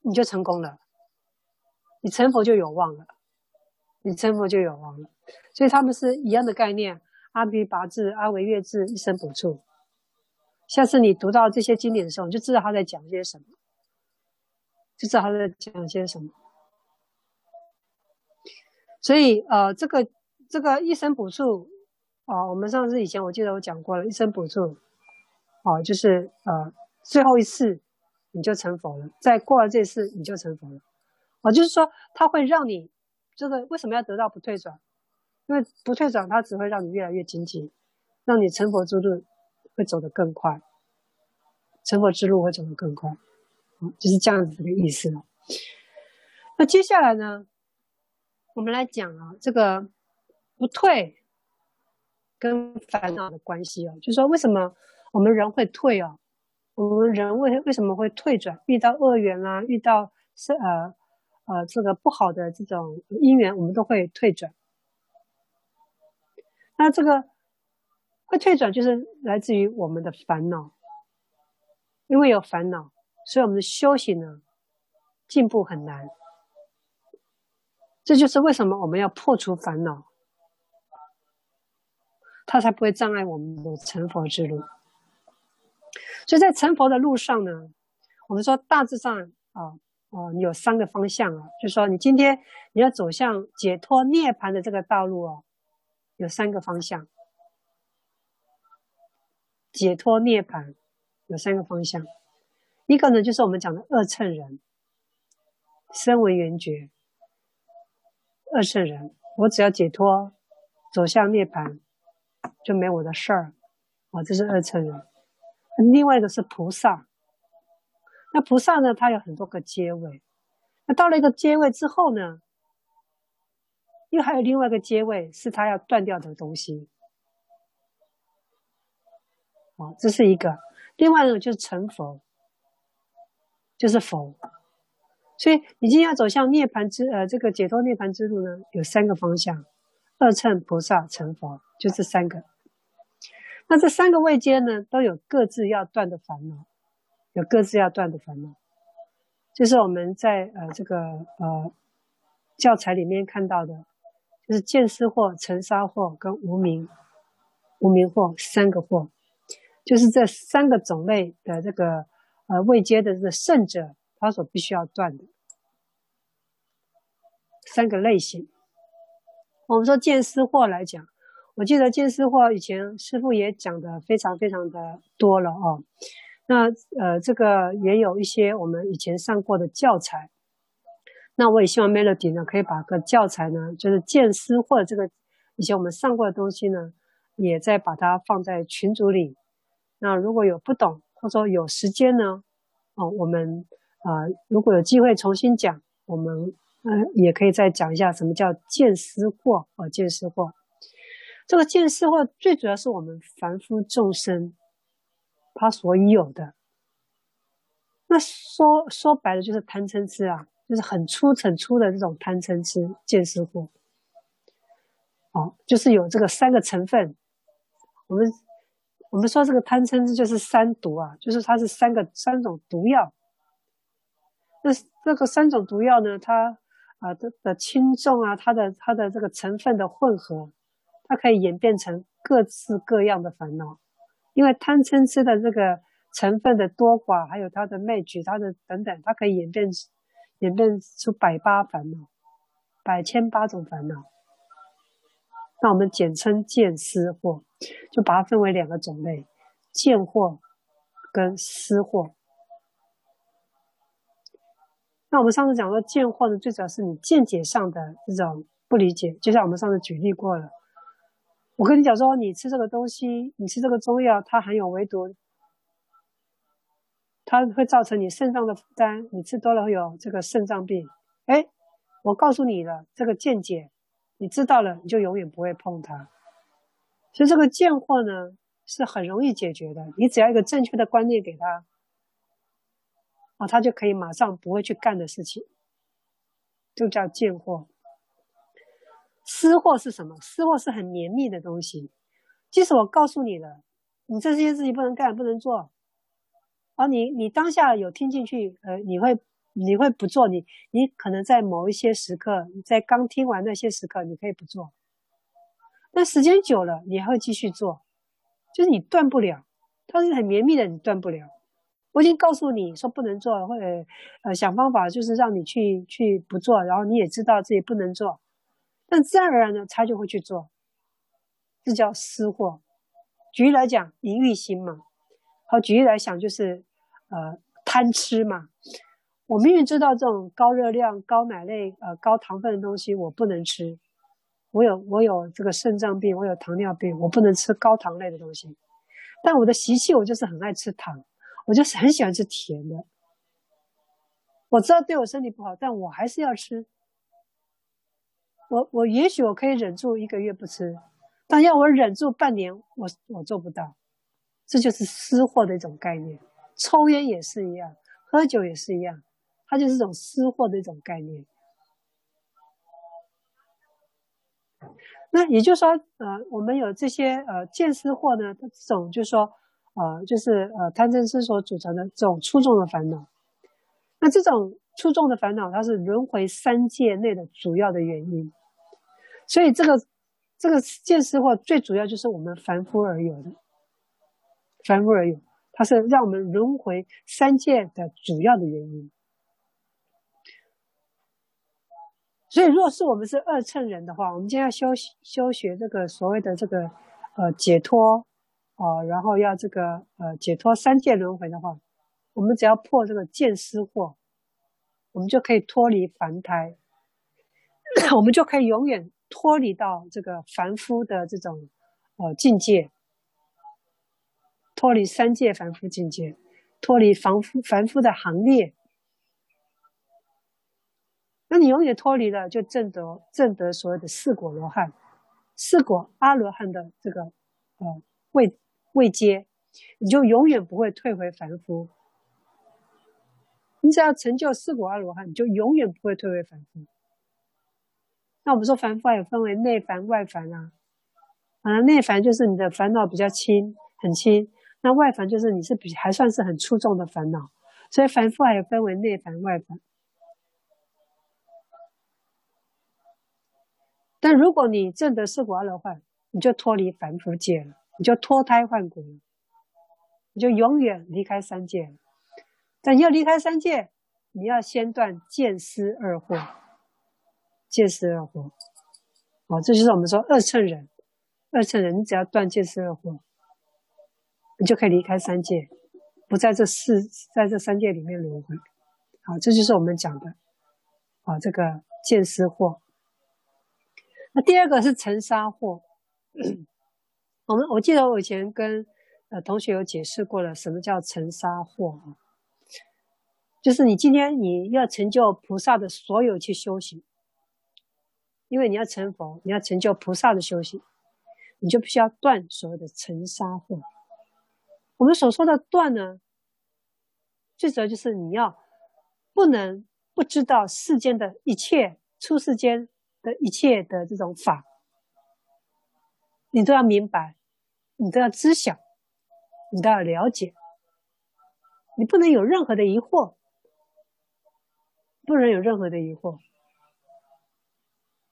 你就成功了，你成佛就有望了，你成佛就有望了。所以他们是一样的概念，阿鞞跋致、阿惟越致、一生补处。下次你读到这些经典的时候，你就知道他在讲些什么，就知道他在讲些什么。所以呃，这个这个一生补处啊，我们上次以前我记得我讲过了，一生补处啊，就是呃。最后一次，你就成佛了。再过了这次，你就成佛了。啊，就是说，它会让你这个为什么要得到不退转？因为不退转，它只会让你越来越精进，让你成佛之路会走得更快，成佛之路会走得更快。啊，就是这样子的意思了。那接下来呢，我们来讲啊，这个不退跟烦恼的关系啊，就是说为什么我们人会退啊？我们人为为什么会退转？遇到恶缘啊，遇到是呃呃这个不好的这种因缘，我们都会退转。那这个会退转，就是来自于我们的烦恼，因为有烦恼，所以我们的修行呢进步很难。这就是为什么我们要破除烦恼，它才不会障碍我们的成佛之路。所以在成佛的路上呢，我们说大致上啊啊，你有三个方向啊，就是说你今天你要走向解脱涅槃的这个道路啊，有三个方向。解脱涅槃有三个方向，一个呢就是我们讲的二乘人，声闻缘觉。二乘人，我只要解脱，走向涅槃，就没我的事儿，啊，这是二乘人。另外一个是菩萨，那菩萨呢，他有很多个阶位，那到了一个阶位之后呢，又还有另外一个阶位，是他要断掉的东西，啊，这是一个。另外一个就是成佛，就是佛。所以，已经要走向涅槃之呃这个解脱涅槃之路呢，有三个方向：二乘、菩萨、成佛，就这三个。那这三个位阶呢，都有各自要断的烦恼，有各自要断的烦恼。就是我们在呃这个呃教材里面看到的，就是见思惑、尘沙惑跟无明无明惑三个惑，就是这三个种类的这个呃位阶的这个圣者。他所必须要断的三个类型，我们说见思惑来讲，我记得见思货以前师傅也讲的非常非常的多了哦。那呃，这个也有一些我们以前上过的教材。那我也希望 Melody 呢，可以把个教材呢，就是见思货这个以前我们上过的东西呢，也再把它放在群组里。那如果有不懂或者说有时间呢，哦，我们。啊、如果有机会重新讲，我们嗯、呃、也可以再讲一下什么叫见思惑啊，见思货。这个见思惑最主要是我们凡夫众生他所有的。那说说白了就是贪嗔痴啊，就是很粗很粗的这种贪嗔痴见思惑。哦，就是有这个三个成分。我们我们说这个贪嗔痴就是三毒啊，就是它是三个三种毒药。那这个三种毒药呢，它啊的的轻重啊，它的它的这个成分的混合，它可以演变成各式各样的烦恼。因为贪嗔痴的这个成分的多寡，还有它的昧举，它的等等，它可以演变演变出百八烦恼，百千八种烦恼。那我们简称见思惑，就把它分为两个种类：见惑跟思惑。那我们上次讲说见惑呢，最主要是你见解上的这种不理解，就像我们上次举例过了。我跟你讲说，你吃这个东西，你吃这个中药，它含有微毒，它会造成你肾脏的负担，你吃多了会有这个肾脏病。哎，我告诉你了，这个见解，你知道了，你就永远不会碰它。所以这个见货呢，是很容易解决的，你只要一个正确的观念给他。啊，他就可以马上不会去干的事情，就叫见货。私货是什么？私货是很绵密的东西。即使我告诉你了，你这件事情不能干，不能做，而你你当下有听进去，呃，你会你会不做，你你可能在某一些时刻，在刚听完那些时刻，你可以不做，但时间久了，你还会继续做，就是你断不了，它是很绵密的，你断不了。我已经告诉你说不能做，或者呃想方法就是让你去去不做，然后你也知道自己不能做，但自然而然呢，他就会去做，这叫私货。举例来讲，淫欲心嘛，好，举例来讲就是呃贪吃嘛。我明明知道这种高热量、高奶类、呃高糖分的东西我不能吃，我有我有这个肾脏病，我有糖尿病，我不能吃高糖类的东西，但我的习气我就是很爱吃糖。我就是很喜欢吃甜的，我知道对我身体不好，但我还是要吃。我我也许我可以忍住一个月不吃，但要我忍住半年，我我做不到。这就是私货的一种概念，抽烟也是一样，喝酒也是一样，它就是一种私货的一种概念。那也就是说，呃，我们有这些呃见私货呢，这种就是说，呃，就是呃贪嗔痴所组成的这种粗重的烦恼。那这种粗重的烦恼，它是轮回三界内的主要的原因。所以这个这个见思惑最主要就是我们凡夫而有的，凡夫而有，它是让我们轮回三界的主要的原因。所以，若是我们是二乘人的话，我们今天要修修学这个所谓的这个呃解脱啊、然后要这个呃解脱三界轮回的话，我们只要破这个见思惑，我们就可以脱离凡胎，我们就可以永远脱离到这个凡夫的这种呃境界，脱离三界凡夫境界，脱离凡夫凡夫的行列。那你永远脱离了，就证得证得所谓的四果罗汉、四果阿罗汉的这个呃位位阶，你就永远不会退回凡夫。你只要成就四果阿罗汉，你就永远不会退回凡夫。那我们说凡夫还有分为内凡、外凡啊，啊内凡就是你的烦恼比较轻，很轻；那外凡就是你是比还算是很出众的烦恼。所以凡夫还有分为内凡、外凡。但如果你证得四果阿罗汉，你就脱离凡夫界了，你就脱胎换骨了，你就永远离开三界了。但要离开三界，你要先断见思二惑，见思二惑。哦，这就是我们说二乘人，二乘人，你只要断见思二惑，你就可以离开三界，不在这四，在这三界里面轮回。好，这就是我们讲的，啊，这个见思惑。那第二个是尘沙惑，我们我记得我以前跟呃同学有解释过了，什么叫尘沙惑啊？就是你今天你要成就菩萨的所有去修行，因为你要成佛，你要成就菩萨的修行，你就必须要断所谓的尘沙惑。我们所说的断呢，最主要就是你要不能不知道世间的一切出世间。的一切的这种法，你都要明白，你都要知晓，你都要了解，你不能有任何的疑惑，不能有任何的疑惑，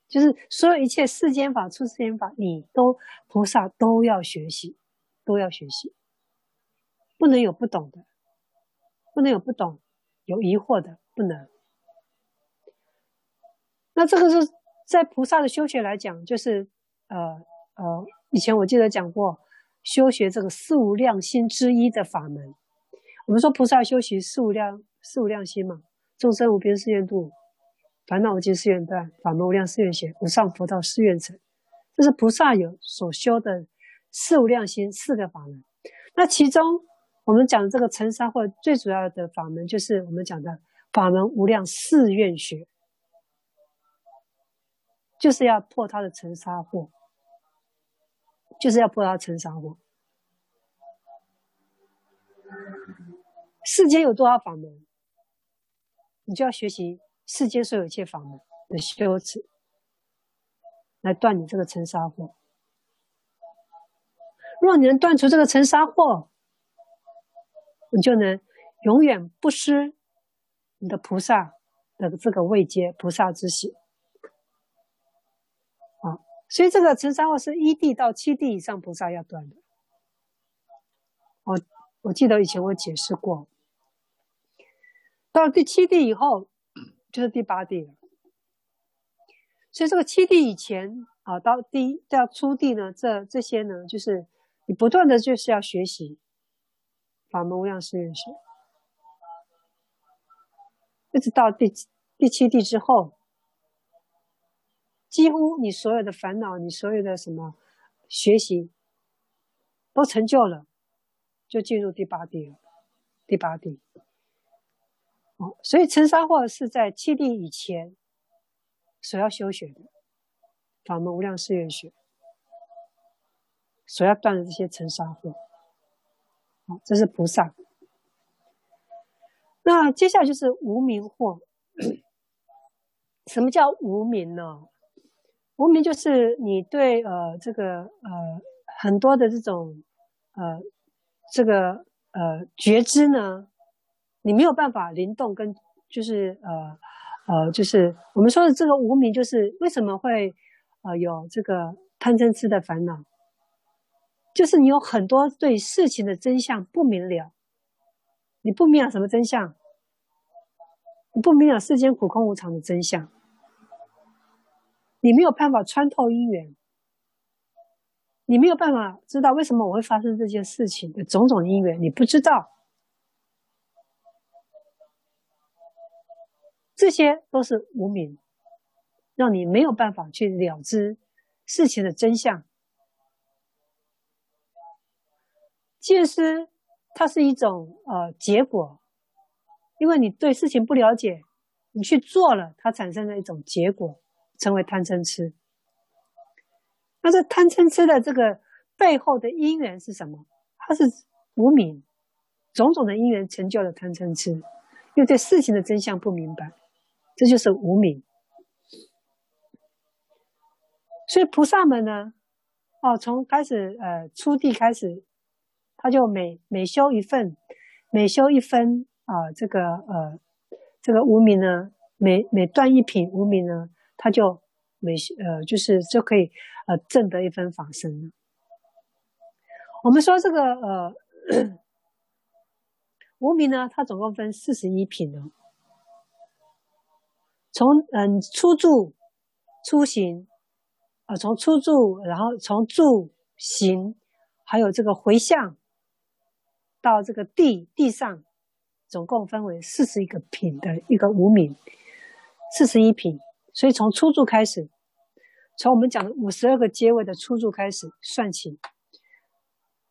就是所有一切世间法、出世间法，你都菩萨都要学习，都要学习，不能有不懂的，不能有不懂、有疑惑的，不能。那这个是。在菩萨的修学来讲，就是，呃呃，以前我记得讲过，修学这个四无量心之一的法门。我们说菩萨修习四无量四无量心嘛，众生无边誓愿度，烦恼无尽誓愿断，法门无量誓愿学，无上佛道誓愿成。这是菩萨有所修的四无量心四个法门。那其中我们讲这个尘沙惑最主要的法门，就是我们讲的法门无量誓愿学。就是要破他的尘沙惑，就是要破他尘沙惑。世间有多少法门，你就要学习世间所有一切法门的修持，来断你这个尘沙惑。若你能断除这个尘沙惑，你就能永远不失你的菩萨的这个位阶，菩萨之喜。啊所以这个尘沙惑是一地到七地以上菩萨要断的。我我记得以前我解释过，到了第七地以后就是第八地了。所以这个七地以前啊，到第到初地呢，这这些呢，就是你不断的就是要学习法门无量誓愿学，一直到第第七地之后。几乎你所有的烦恼，你所有的什么学习都成就了，就进入第八地了。第八地，哦，所以尘沙惑是在七地以前所要修学的法门无量誓愿学，所要断的这些尘沙惑。好，这是菩萨。那接下来就是无明惑。什么叫无明呢？无明就是你对呃这个呃很多的这种呃这个呃觉知呢，你没有办法灵动跟就是呃呃就是我们说的这个无明，就是为什么会呃有这个贪嗔痴的烦恼，就是你有很多对事情的真相不明了，你不明了什么真相？你不明了世间苦空无常的真相，你没有办法穿透因缘，你没有办法知道为什么我会发生这件事情的种种因缘，你不知道，这些都是无明，让你没有办法去了知事情的真相。见思，它是一种呃结果。因为你对事情不了解，你去做了，它产生了一种结果，成为贪嗔痴。那这贪嗔痴的这个背后的因缘是什么？它是无明，种种的因缘成就了贪嗔痴，又对事情的真相不明白，这就是无明。所以菩萨们呢，哦，从开始呃初地开始，他就每每修一份，每修一分。啊，这个呃，这个无明呢，每每断一品无明呢，他就每呃，就是就可以呃证得一分法身了。我们说这个呃 无明呢，它总共分四十一品哦。从嗯初住、出行，啊、从初住，然后从住行，还有这个回向，到这个地地上。总共分为四十一个品的一个无明，四十一品。所以从初住开始，从我们讲的五十二个阶位的初住开始算起，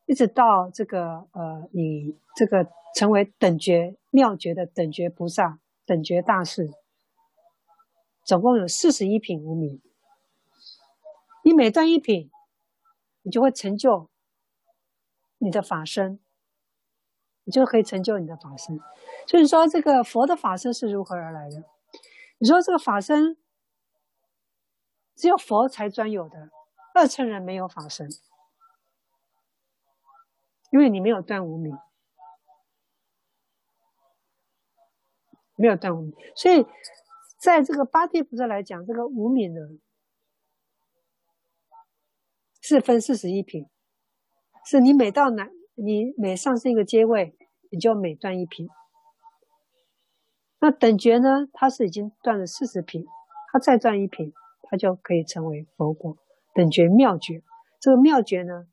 一直到这个呃，你这个成为等觉妙觉的等觉菩萨、等觉大士，总共有四十一品无明。你每断一品，你就会成就你的法身。你就可以成就你的法身，所以说这个佛的法身是如何而来的？你说这个法身只有佛才专有的，二乘人没有法身，因为你没有断无明，没有断无明，所以在这个八地菩萨来讲，这个无明呢是分四十一品，是你每到哪。你每上升一个阶位，你就每断一品。那等觉呢？它是已经断了四十品，它再断一品，它就可以成为佛果。等觉妙觉，这个妙觉呢，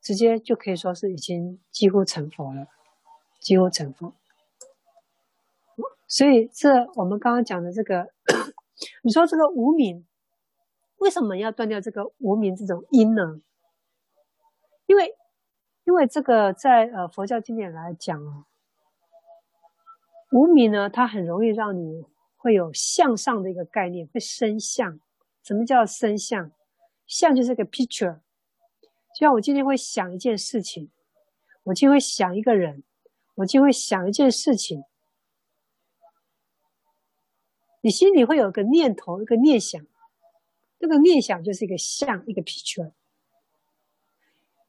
直接就可以说是已经几乎成佛了，几乎成佛。所以这我们刚刚讲的这个，你说这个无名，为什么要断掉这个无名这种因呢？因为。因为这个在呃佛教经典来讲啊，无名呢，它很容易让你会有向上的一个概念，会生相。什么叫生相？相就是个 picture。就像我今天会想一件事情，我今天会想一个人，我今天会想一件事情，你心里会有个念头，一个念想，这个念想就是一个像，一个 picture。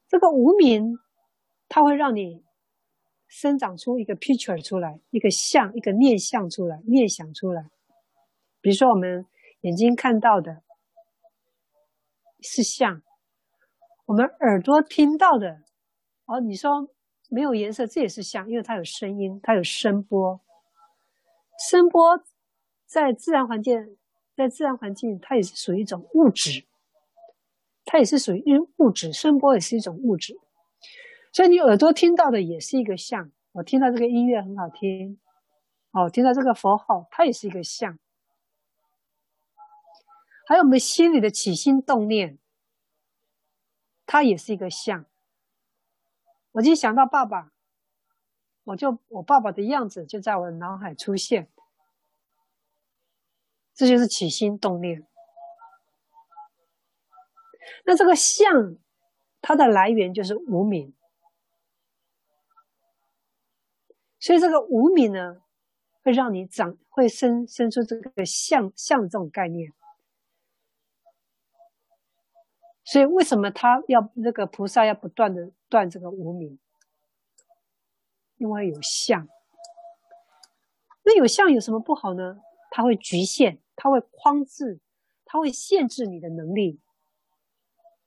这个无名。它会让你生长出一个 picture 出来，一个像，一个念像出来，念想出来。比如说，我们眼睛看到的是像，我们耳朵听到的，哦，你说没有颜色，这也是像，因为它有声音，它有声波。声波在自然环境，在自然环境，它也是属于一种物质，它也是属于物质，声波也是一种物质。所以你耳朵听到的也是一个像，我听到这个音乐很好听，哦，听到这个佛号，它也是一个像。还有我们心里的起心动念，它也是一个像。我今天想到爸爸，我就我爸爸的样子就在我的脑海出现，这就是起心动念。那这个相，它的来源就是无名。所以这个无名呢，会让你长，会生生出这个相相这种概念。所以为什么他要那个菩萨要不断的断这个无名？因为有相。那有相有什么不好呢？它会局限，它会框制，它会限制你的能力。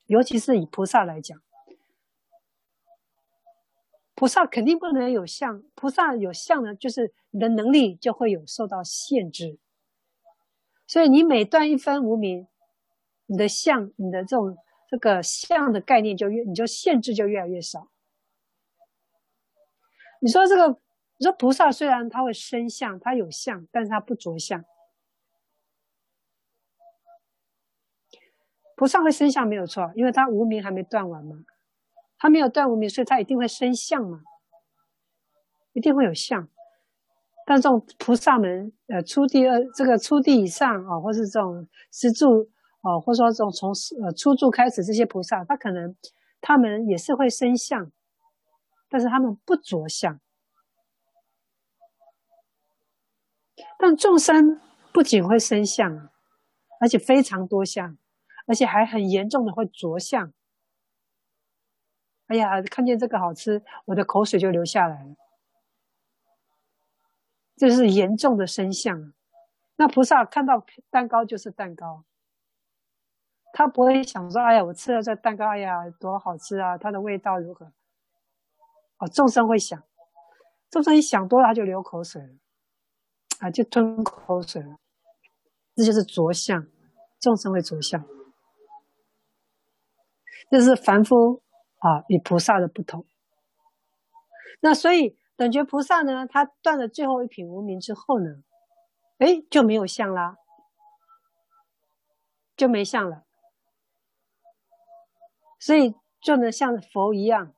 尤其是以菩萨来讲，菩萨肯定不能有相。菩萨有相呢，就是你的能力就会有受到限制。所以你每断一分无明，你的相，你的这种这个相的概念就越，你就限制就越来越少。你说这个。你说菩萨虽然他会生相，他有相，但是他不着相。菩萨会生相没有错，因为他无明还没断完嘛，他没有断无明，所以他一定会生相嘛，一定会有相。但这种菩萨们，呃，初地二这个初地以上啊，或是这种十住啊，或者说这种从呃初住开始这些菩萨，他可能他们也是会生相，但是他们不着相。但众生不仅会生相，而且非常多相，而且还很严重的会着相。哎呀，看见这个好吃，我的口水就流下来了。这是严重的生相。那菩萨看到蛋糕就是蛋糕，他不会想说：“哎呀，我吃了这蛋糕，哎呀，多好吃啊！它的味道如何？”哦，众生会想，众生一想多了，他就流口水了。啊，就吞口水了，这就是着相，众生会着相，这是凡夫啊与菩萨的不同。那所以等觉菩萨呢，他断了最后一品无明之后呢，哎，就没有相啦，就没相了，所以就能像佛一样，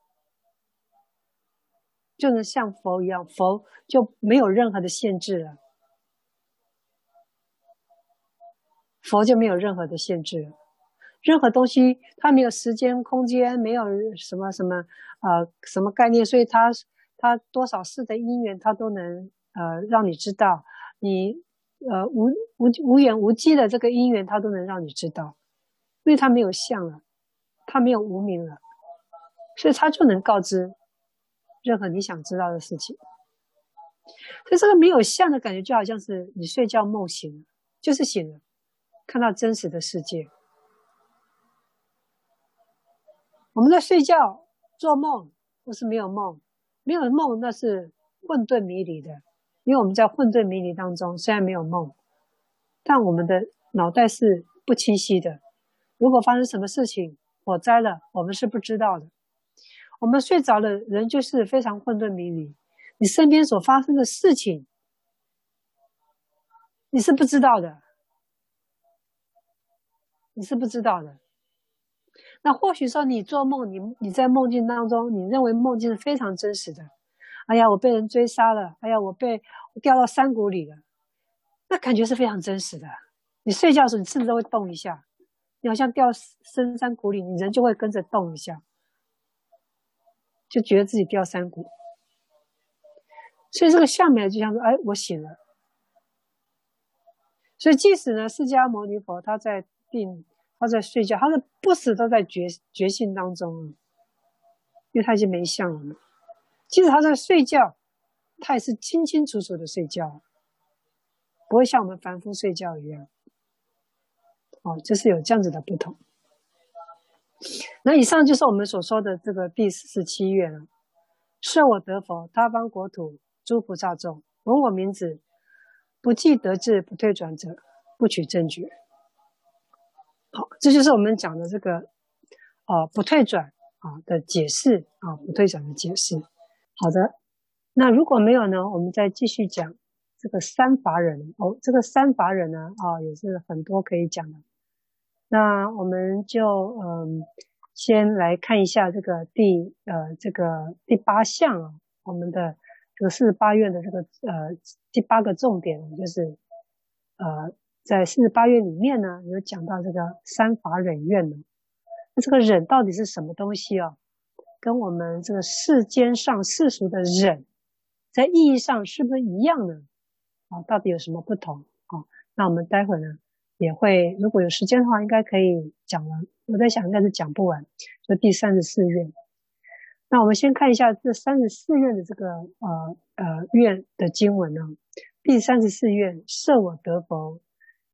就能像佛一样，佛就没有任何的限制了。佛就没有任何的限制，任何东西它没有时间、空间，没有什么什么呃什么概念，所以它它多少世的因缘，它都能呃让你知道，你呃无无无远无际的这个因缘，它都能让你知道，因为它没有相了，它没有无明了，所以它就能告知任何你想知道的事情。所以这个没有相的感觉，就好像是你睡觉梦醒了，就是醒了。看到真实的世界，我们在睡觉、做梦，不是没有梦，没有梦那是混沌迷离的。因为我们在混沌迷离当中，虽然没有梦，但我们的脑袋是不清晰的。如果发生什么事情，火灾了，我们是不知道的。我们睡着了，人就是非常混沌迷离。你身边所发生的事情，你是不知道的。你是不知道的，那或许说你做梦，你你在梦境当中，你认为梦境是非常真实的。哎呀，我被人追杀了，哎呀，我被掉到山谷里了，那感觉是非常真实的。你睡觉的时候，你甚至都会动一下，你好像掉深山谷里，你人就会跟着动一下，就觉得自己掉山谷。所以这个下面就像说，哎，我醒了。所以即使呢，释迦牟尼佛他在。定，他在睡觉，他是不死都在觉觉性当中啊，因为他已经没相了嘛。即使他在睡觉，他也是清清楚楚的睡觉，不会像我们凡夫睡觉一样。哦，就是有这样子的不同。那以上就是我们所说的这个第四十七愿了。设我得佛，他方国土诸菩萨众闻我名字，不计得志，不退转者，不取正觉。好，这就是我们讲的这个，呃，不退转啊的解释啊，不退转的解释。好的，那如果没有呢，我们再继续讲这个三法忍哦，这个三法忍呢，啊，也是很多可以讲的。那我们就嗯，先来看一下这个第呃这个第八项啊，我们的这个四十八愿的这个呃第八个重点就是呃。在四十八愿里面呢，有讲到这个三法忍愿呢。那这个忍到底是什么东西啊？跟我们这个世间上世俗的忍，在意义上是不是一样呢？啊，到底有什么不同？啊，那我们待会呢，也会，如果有时间的话，应该可以讲完。我在想，应该是讲不完。就第三十四愿，那我们先看一下这三十四愿的这个呃呃愿的经文呢。第三十四愿，设我得佛，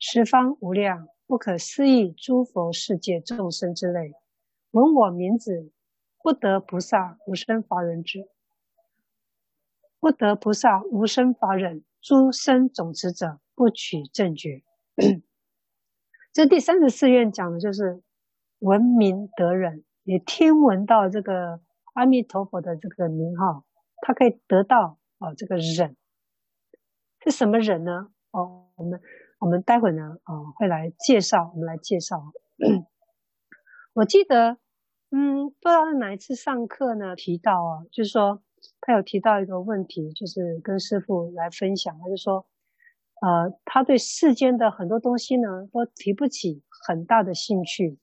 十方无量不可思议诸佛世界众生之类，闻我名字，不得菩萨无生法忍者，不得菩萨无生法忍，诸生总持者不取正觉。这第三十四愿讲的就是闻名得忍，也听闻到这个阿弥陀佛的这个名号，他可以得到哦这个忍是什么忍呢？哦，我们我们待会呢哦会来介绍，我们来介绍。我记得嗯，不知道是哪一次上课呢提到啊，就是说他有提到一个问题，就是跟师傅来分享，他就说。呃，他对世间的很多东西呢，都提不起很大的兴趣，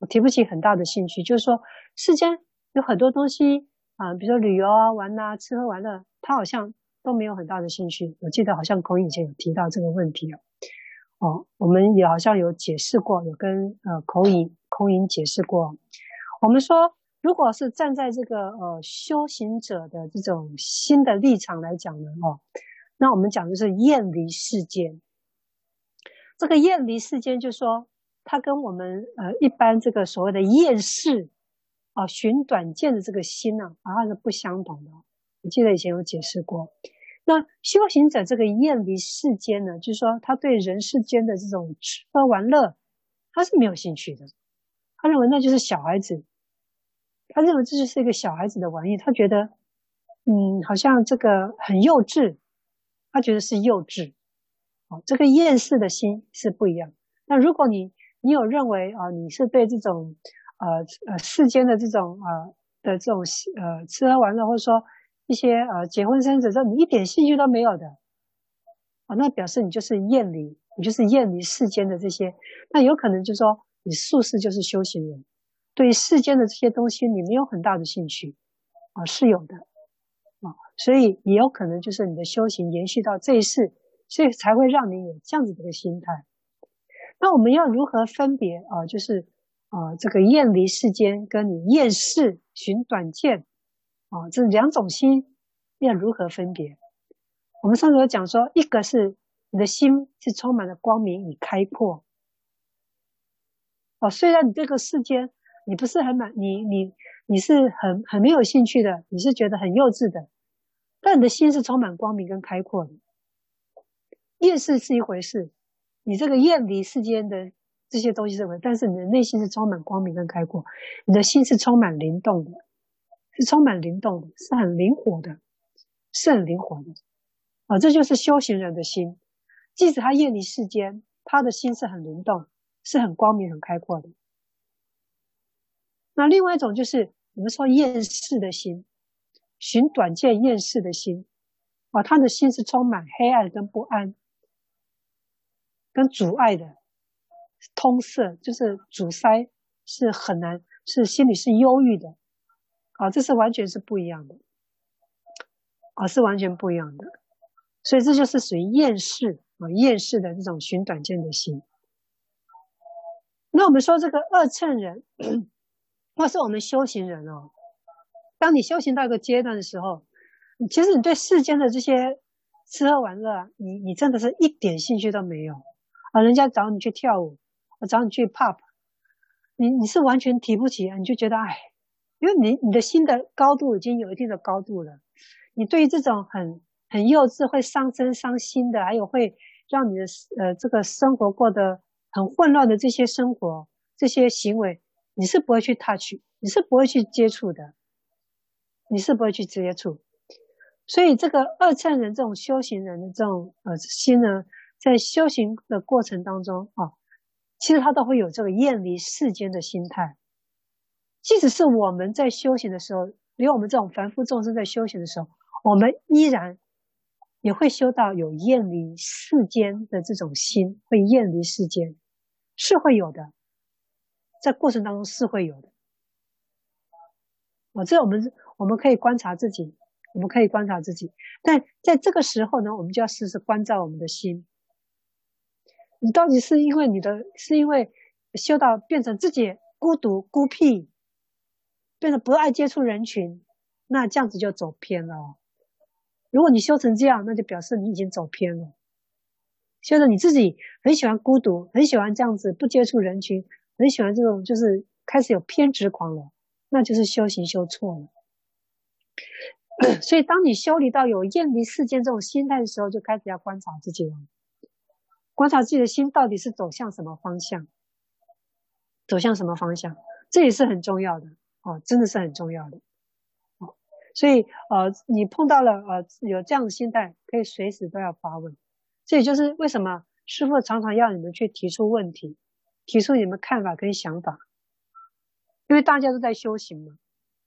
我提不起很大的兴趣。就是说，世间有很多东西啊，比如说旅游啊、玩啊、吃喝玩乐，他好像都没有很大的兴趣。我记得好像孔以前有提到这个问题哦。哦，我们也好像有解释过，有跟呃孔颖孔颖解释过。我们说，如果是站在这个呃修行者的这种新的立场来讲呢，哦。那我们讲的是厌离世间，这个厌离世间，就说它跟我们呃一般这个所谓的厌世啊寻短见的这个心呢，啊，好像是不相同的。我记得以前有解释过。那修行者这个厌离世间呢，就是说他对人世间的这种吃喝玩乐，他是没有兴趣的。他认为那就是小孩子，他认为这就是一个小孩子的玩意，他觉得嗯，好像这个很幼稚。他觉得是幼稚，哦，这个厌世的心是不一样。那如果你你有认为啊，你是对这种呃呃世间的这种呃的这种呃吃喝玩乐，或者说一些呃结婚生子这你一点兴趣都没有的，啊，那表示你就是厌离，你就是厌离世间的这些。那有可能就是说你素世就是修行人，对世间的这些东西你没有很大的兴趣，啊，是有的。啊所以也有可能就是你的修行延续到这一世，所以才会让你有这样子的一个心态。那我们要如何分别啊？就是啊，这个厌离世间跟你厌世寻短见啊，这两种心要如何分别？我们上次有讲说，一个是你的心是充满了光明与开阔。哦，虽然你这个世间你不是很满，你你你是很很没有兴趣的，你是觉得很幼稚的。但你的心是充满光明跟开阔的，厌世是一回事，你这个厌离世间的这些东西是回事，但是你的内心是充满光明跟开阔，你的心是充满灵动的，是充满灵动的，是很灵活的，是很灵活的，啊，这就是修行人的心，即使他厌离世间，他的心是很灵动，是很光明、很开阔的。那另外一种就是我们说厌世的心。寻短见厌世的心，啊，他的心是充满黑暗跟不安，跟阻碍的，通塞就是阻塞，是很难，是心里是忧郁的，啊，这是完全是不一样的，啊，是完全不一样的，所以这就是属于厌世啊，厌世的这种寻短见的心。那我们说这个二乘人，或是我们修行人哦。当你修行到一个阶段的时候，其实你对世间的这些吃喝玩乐，你你真的是一点兴趣都没有啊！人家找你去跳舞，我找你去 pop，你你是完全提不起，你就觉得哎，因为你你的心的高度已经有一定的高度了，你对于这种很很幼稚、会伤身伤心的，还有会让你的呃这个生活过得很混乱的这些生活、这些行为，你是不会去 touch，你是不会去接触的。你是不会去接触，所以这个二乘人这种修行人的这种呃心呢，在修行的过程当中啊，其实他都会有这个厌离世间的心态。即使是我们在修行的时候，连我们这种凡夫众生在修行的时候，我们依然也会修到有厌离世间的这种心，会厌离世间，是会有的，在过程当中是会有的。我这我们。我们可以观察自己，我们可以观察自己，但在这个时候呢，我们就要时时关照我们的心。你到底是因为你的，是因为修到变成自己孤独孤僻，变得不爱接触人群，那这样子就走偏了。如果你修成这样，那就表示你已经走偏了。修的你自己很喜欢孤独，很喜欢这样子不接触人群，很喜欢这种就是开始有偏执狂了，那就是修行修错了。所以，当你修理到有厌离世间这种心态的时候，就开始要观察自己了。观察自己的心到底是走向什么方向，走向什么方向，这也是很重要的哦，真的是很重要的。哦，所以呃，你碰到了呃有这样的心态，可以随时都要发问。这也就是为什么师傅常常要你们去提出问题，提出你们看法跟想法，因为大家都在修行嘛。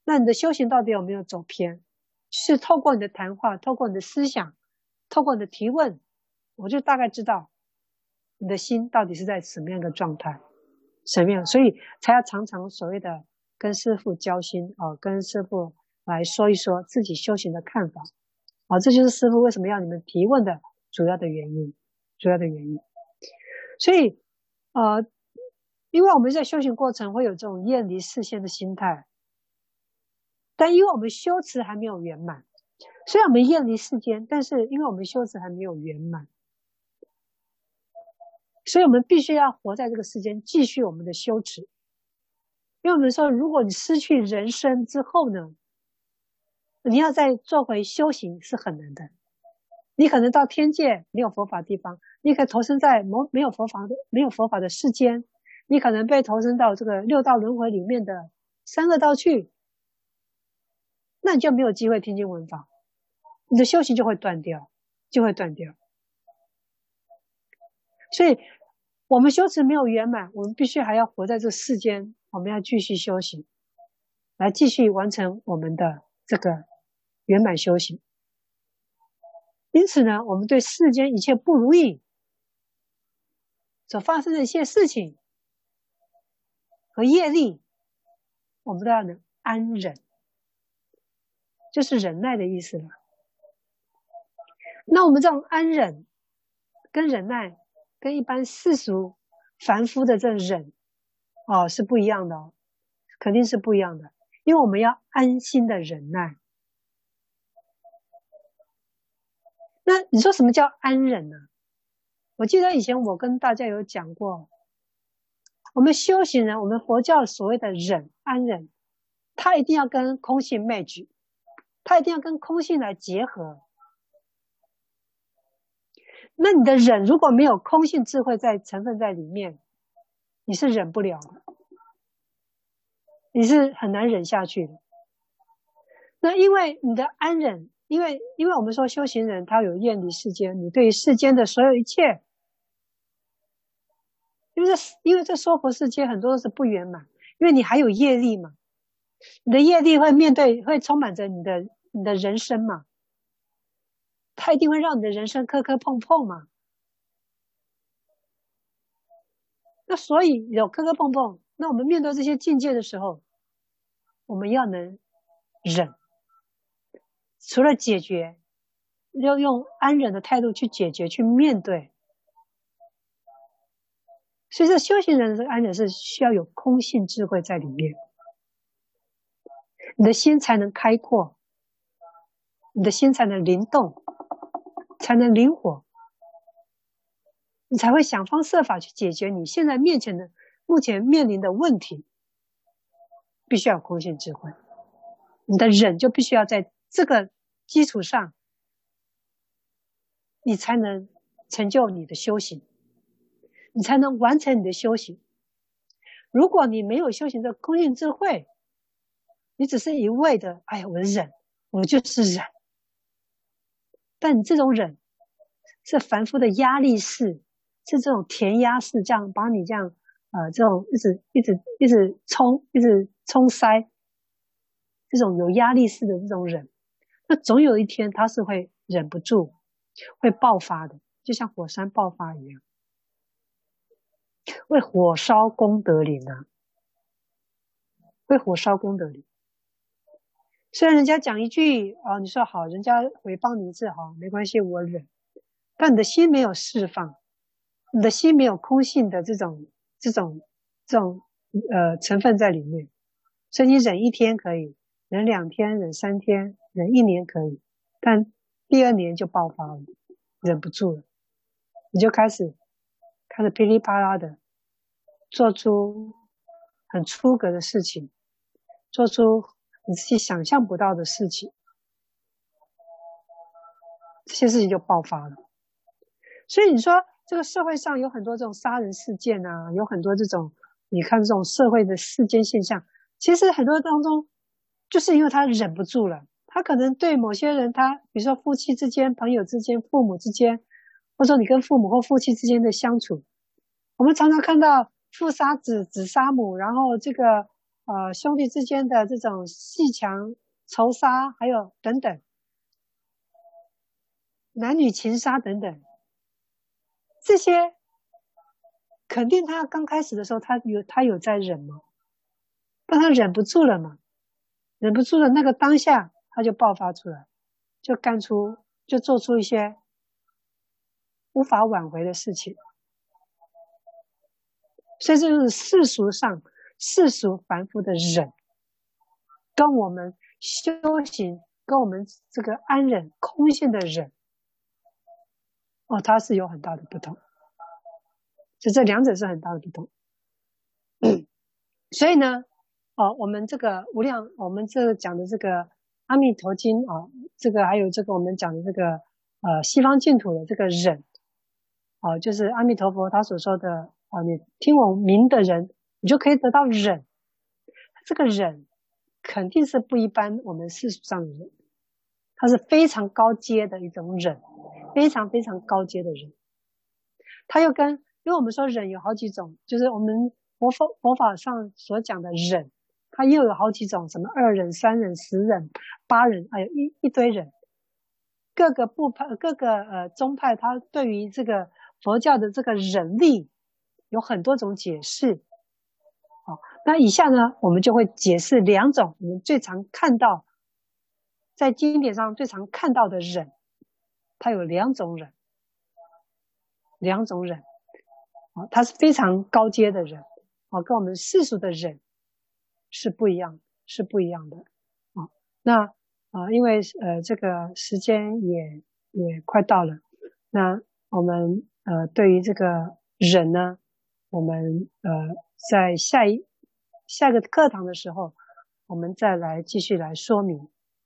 那你的修行到底有没有走偏？是透过你的谈话，透过你的思想，透过你的提问，我就大概知道。你的心到底是在什么样的状态？什么样？所以才要常常所谓的跟师父交心哦，跟师父来说一说自己修行的看法哦，这就是师父为什么要你们提问的主要的原因，主要的原因。所以，呃，因为我们在修行过程会有这种厌离世间的心态，但因为我们修持还没有圆满，虽然我们厌离世间，但是因为我们修持还没有圆满。所以我们必须要活在这个世间，继续我们的修持。因为我们说，如果你失去人生之后呢，你要再做回修行是很难的。你可能到天界没有佛法地方，你可以投生在没没有佛法的没有佛法的世间，你可能被投生到这个六道轮回里面的三恶道去，那你就没有机会听经闻法，你的修行就会断掉，就会断掉。所以，我们修持没有圆满，我们必须还要活在这世间，我们要继续修行，来继续完成我们的这个圆满修行。因此呢，我们对世间一切不如意所发生的一些事情和业力，我们都要能安忍，就是忍耐的意思了。那我们这种安忍跟忍耐。跟一般世俗凡夫的这忍，哦，是不一样的哦，肯定是不一样的，因为我们要安心的忍耐。那你说什么叫安忍呢？我记得以前我跟大家有讲过，我们修行人，我们佛教所谓的忍安忍，它一定要跟空性 match，它一定要跟空性来结合。那你的忍如果没有空性智慧在成分在里面，你是忍不了的，你是很难忍下去的。那因为你的安忍，因为因为我们说修行人他有厌离世间，你对于世间的所有一切，因为这因为这娑婆世界很多都是不圆满，因为你还有业力嘛，你的业力会面对会充满着你的你的人生嘛。他一定会让你的人生磕磕碰碰嘛，那所以有磕磕碰碰，那我们面对这些境界的时候，我们要能忍，除了解决，要用安忍的态度去解决、去面对。所以，这修行人的这个安忍是需要有空性智慧在里面，你的心才能开阔，你的心才能灵动。才能灵活，你才会想方设法去解决你现在面前的、目前面临的问题。必须要空性智慧，你的忍就必须要在这个基础上，你才能成就你的修行，你才能完成你的修行。如果你没有修行的空性智慧，你只是一味的，哎呀，我忍，我就是忍。但你这种忍，是凡夫的压力式，是这种填鸭式，这样把你这样，呃，这种一直一直一直冲，一直冲塞，这种有压力式的这种忍，那总有一天他是会忍不住，会爆发的，就像火山爆发一样，为火烧功德林啊，为火烧功德林。虽然人家讲一句啊，你说好，人家回报你一次好，没关系，我忍。但你的心没有释放，你的心没有空性的这种这种这种呃成分在里面，所以你忍一天可以，忍两天，忍三天，忍一年可以，但第二年就爆发了，忍不住了，你就开始开始噼里啪啦的做出很出格的事情，做出你自己想象不到的事情，这些事情就爆发了。所以你说。这个社会上有很多这种杀人事件啊，有很多这种，你看这种社会的世间现象，其实很多当中，就是因为他忍不住了，他可能对某些人他，比如说夫妻之间、朋友之间、父母之间，或者你跟父母或夫妻之间的相处，我们常常看到父杀子、子杀母，然后这个呃兄弟之间的这种鬩墙仇杀，还有等等，男女情杀等等。这些肯定，他刚开始的时候，他有他有在忍吗？但他忍不住了嘛，忍不住了，那个当下他就爆发出来，就干出，就做出一些无法挽回的事情。所以这就是世俗上世俗凡夫的忍，跟我们修行，跟我们这个安忍空性的忍。哦，它是有很大的不同，就这两者是很大的不同。所以呢，哦，我们这个无量，我们这讲的这个《阿弥陀经》啊，这个还有这个我们讲的这个呃西方净土的这个忍，啊，就是阿弥陀佛他所说的啊，你听我名的人，你就可以得到忍。这个忍肯定是不一般，我们世俗上的人，它是非常高阶的一种忍。非常非常高阶的人，他又跟，因为我们说忍有好几种，就是我们佛佛佛法上所讲的忍，它又有好几种，什么二忍、三忍、十忍、八忍，还有一一堆忍。各个部派、各个呃宗派，它对于这个佛教的这个忍力有很多种解释。好，那以下呢，我们就会解释两种我们最常看到在经典上最常看到的忍。他有两种忍，两种忍，啊，他是非常高阶的忍，啊，跟我们世俗的忍是不一样，是不一样的，啊，那啊，因为呃，这个时间也也快到了，那我们呃，对于这个忍呢，我们呃，在下一下一个课堂的时候，我们再来继续来说明。